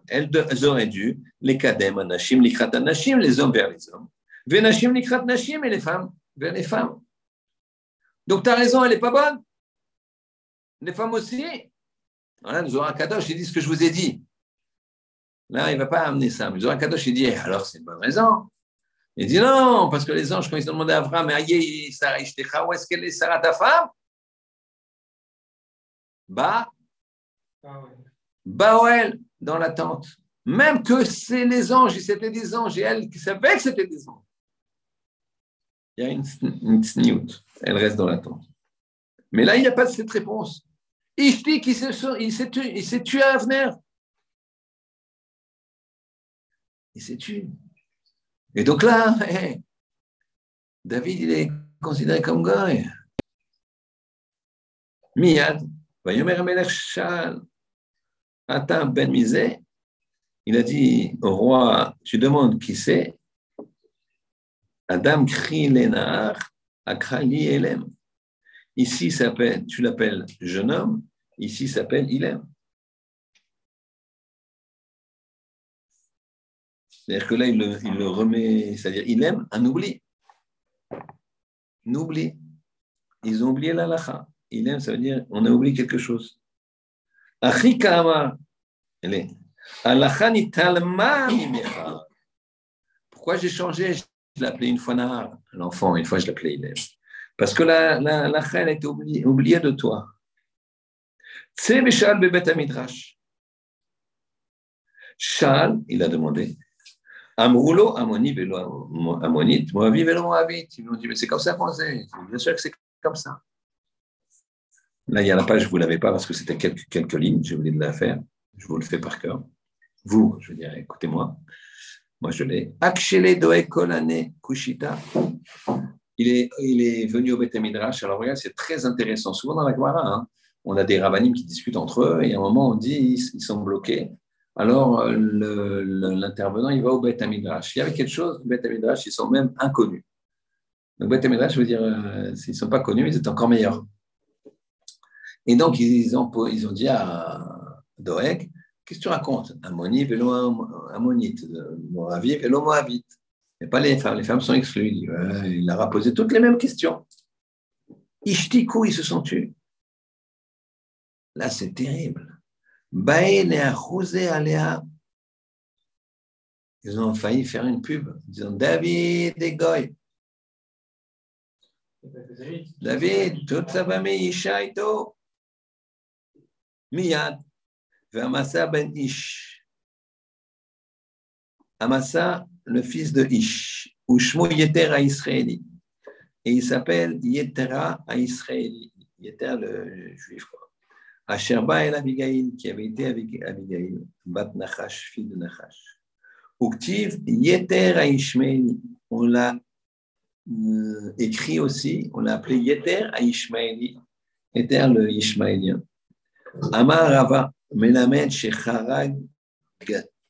elles auraient dû, les kadem anashim, likrat anashim, les hommes vers les hommes, venashim, likrat nashim, et les femmes vers les femmes. Donc, tu as raison, elle n'est pas bonne. Les femmes aussi. Voilà, nous aurons un kadosh, il dit ce que je vous ai dit. Là, il ne va pas amener ça. Mais nous aurons un kadosh, il dit, eh, alors c'est une bonne raison. Il dit non, parce que les anges, quand ils ont demandé à Abraham, mais Sarah, où est-ce qu'elle est, Sarah, ta femme? Bah, ah Baoel dans la tente. Même que c'est les anges, c'était des anges, et elle qui savait que c'était des anges. Il y a une, une Elle reste dans la tente. Mais là, il n'y a pas de cette réponse. Il s'est tué, à Avner. Il s'est tué. Et donc là, David, il est considéré comme goy. Miyad, Atam Ben Mizé, il a dit au roi, tu demandes qui c'est Adam Kri Lenar, Akrali Elem. Ici, tu l'appelles jeune homme, ici s'appelle Ilem. C'est-à-dire que là, il le, remet, c'est-à-dire il aime un oubli. Un oubli. Ils ont oublié l'alacha. Il aime, ça veut dire on a oublié quelque chose. Pourquoi j'ai changé? Je l'ai appelé une fois Nahar, l'enfant, une fois je l'appelais Ilem. Parce que la, la, la reine était oubliée, oubliée de toi. Shal, il a demandé, Amroulo, Amoni, Velo, Amonit, Moavi, Velo, Moavit. Ils m'ont dit, mais c'est comme ça sait. Bien sûr que c'est comme ça. Là, il y a la page, je ne vous l'avais pas parce que c'était quelques, quelques lignes, j'ai oublié de la faire. Je vous le fais par cœur. Vous, je veux dire, écoutez-moi. Moi, je l'ai. Akshele Doe Kolane Kushita. Il est, venu au Beth Midrash. Alors, regarde, c'est très intéressant. Souvent dans la Gemara, hein, on a des rabbinim qui discutent entre eux et à un moment, on dit ils sont bloqués alors l'intervenant, il va au Beth Midrash. Il y avait quelque chose, Beth Midrash, ils sont même inconnus. Donc Beth Midrash, je veux dire, euh, s'ils ne sont pas connus, ils étaient encore meilleurs. Et donc, ils ont, dit à Doeg, qu'est-ce que tu racontes? Ammonite, Moavi, vélo moabite. Pas les femmes, les femmes sont exclues. Il leur a posé toutes les mêmes questions. Ishtiku, ils se sont tués. Là, c'est terrible. Ils ont failli faire une pub en disant David et. David, toute sa famille, Isha et Miyad, Amasa ben Ish. Amasa, le fils de Ish, ou Shmo Yeter à Israéli. Et il s'appelle Yetera à Israéli. Yeter, le juif. Asherba el Abigail, qui avait été avec Abigail, Bat Nachash, fille de Nachash. Uktiv Yeter Aishmaeli, on l'a euh, écrit aussi, on l'a appelé Yeter Aishmaeli, Yeter le Ishmaélien. Amar Rava, Melamed Shecharag,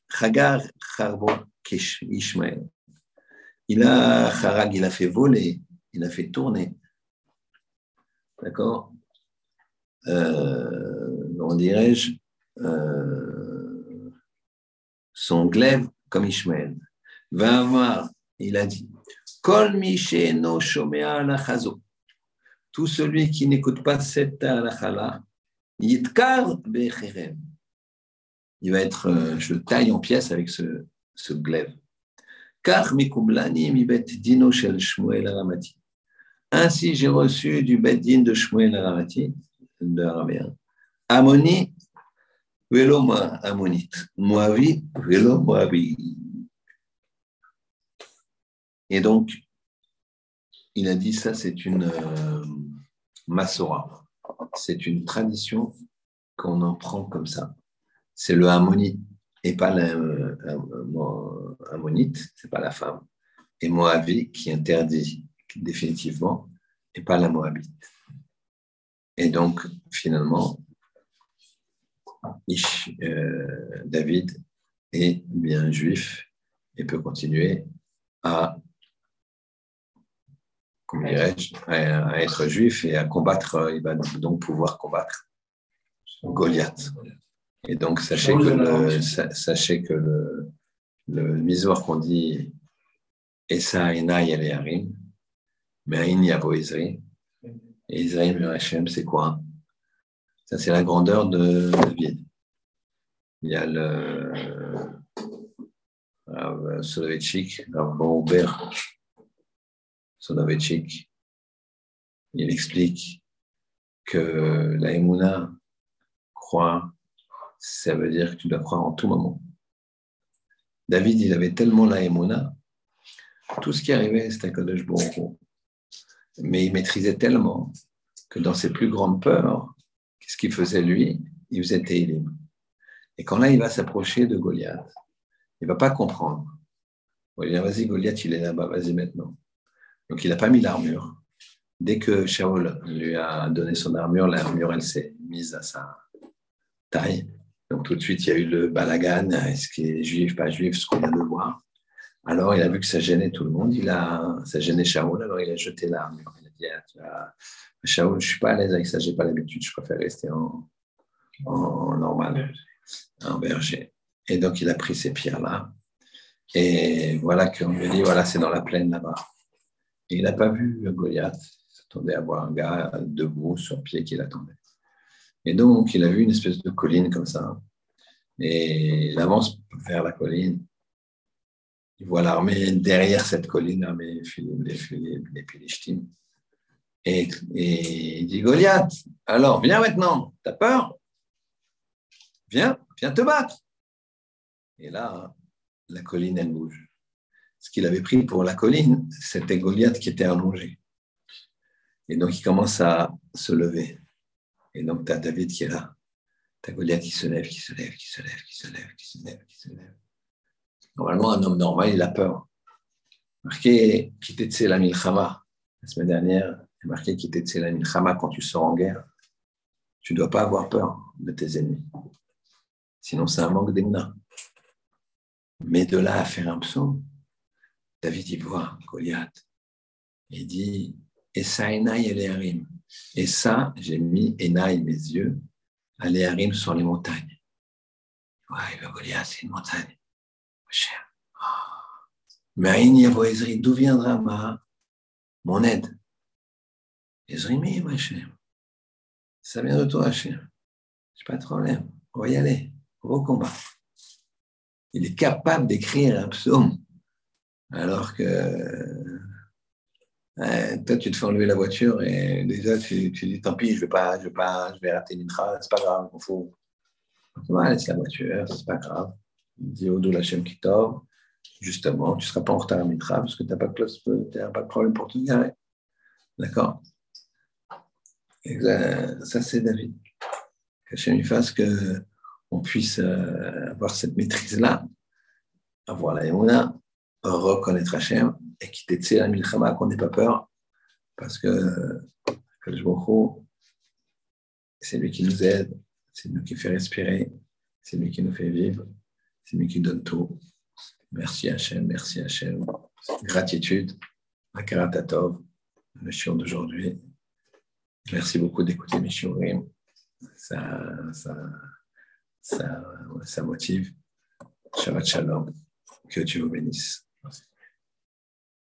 Chagar Charbo Ishmael. Il a, Charag, il a fait voler, il a fait tourner. D'accord? Euh, on dirais-je, euh, son glaive comme Ishmael. Va il a dit, Kol no Tout celui qui n'écoute pas cette halakha yitkar becherem. Il va être, euh, je le taille en pièces avec ce, ce glaive. Car Shmuel. Ainsi j'ai reçu du bedin de Shmuel aramati d'araméen. Ammoni, vélo ammonite. Moavi, vélo moabi. Et donc, il a dit ça, c'est une euh, massora. C'est une tradition qu'on en prend comme ça. C'est le ammonite et pas l'ammonite, c'est pas la femme. Et Moavi qui interdit définitivement et pas la Moabite. Et donc, finalement, euh, David est bien juif et peut continuer à, à, être juif et à combattre. Il va donc pouvoir combattre Goliath. Et donc, sachez que le, sachez que le, le qu'on dit Essa Ena Yalearim, mais Ain Yavo et Israël Hachem, c'est quoi? Ça, c'est la grandeur de, vide. Il y a le Rav Soloveitchik, Rav Robert Soloveitchik. Il explique que la Emouna croit, ça veut dire que tu dois croire en tout moment. David, il avait tellement la Emouna, tout ce qui arrivait, c'était un Kodesh Baruch mais il maîtrisait tellement que dans ses plus grandes peurs, qu'est-ce qu'il faisait lui? Il faisait Télim. Et quand là, il va s'approcher de Goliath, il ne va pas comprendre. Il va dire, vas-y, Goliath, il est là-bas, vas-y maintenant. Donc, il n'a pas mis l'armure. Dès que Shaul lui a donné son armure, l'armure, elle s'est mise à sa taille. Donc, tout de suite, il y a eu le balagan, est-ce qu'il est juif, pas juif, ce qu'on vient de voir. Alors, il a vu que ça gênait tout le monde, il a, ça gênait Shaul, alors il a jeté l'armure. Il a dit, ah, Shaul, je ne suis pas à l'aise avec ça, je n'ai pas l'habitude, je préfère rester en, normal, en berger. Et donc, il a pris ces pierres-là. Et voilà qu'on lui a dit, voilà, c'est dans la plaine là-bas. Et il n'a pas vu Goliath. S'attendait à voir un gars debout, sur pied, qui l'attendait. Et donc, il a vu une espèce de colline comme ça. Et il avance vers la colline. Il voit l'armée derrière cette colline, l'armée les Philistines. Et, et il dit Goliath, alors viens maintenant, t'as peur? Viens, viens te battre. Et là, la colline, elle bouge. Ce qu'il avait pris pour la colline, c'était Goliath qui était allongé. Et donc, il commence à se lever. Et donc, tu as David qui est là. Tu as Goliath qui se lève, qui se lève, qui se lève, qui se lève, qui se lève, qui se lève. Normalement, un homme normal, il a peur. Marqué Kitetse la Milchama, la semaine dernière, il marqué Kitetse la Milchama quand tu sors en guerre. Tu ne dois pas avoir peur de tes ennemis. Sinon, c'est un manque d'émna. Mais de là à faire un psaume, David y voit Goliath. Il dit ça, Enaï et ça, j'ai mis Enaï, mes yeux, à Léarim sur les montagnes. Ouais, le Goliath, c'est une montagne. Cher. Mais Ezri, d'où viendra ma, mon aide? Ezri, mais ma chère. Ça vient de toi, cher. C'est pas de problème. On va y aller. Au combat il est capable d'écrire un psaume, alors que toi, tu te fais enlever la voiture et déjà, tu, dis tant pis, je vais pas, je vais pas, je vais rater trace, c'est pas grave, il faut. Ouais, laisse la voiture, c'est pas grave. Dis au dos la qui tord, justement, tu ne seras pas en retard à Mitra parce que tu n'as pas, pas de problème pour te garer. D'accord Ça, c'est David. Que Hachem fasse que on puisse euh, avoir cette maîtrise-là, avoir la Emouna, reconnaître Hachem et quitter la Milchama, qu'on n'ait pas peur, parce que c'est lui qui nous aide, c'est lui qui fait respirer, c'est lui qui nous fait vivre, c'est lui qui donne tout. Merci Hachem, merci Hachem. Gratitude à Karatatov, le chiot d'aujourd'hui. Merci beaucoup d'écouter mes shiurim. Ça, ça, ça, ça motive. Shabbat Shalom. Que Dieu vous bénisse.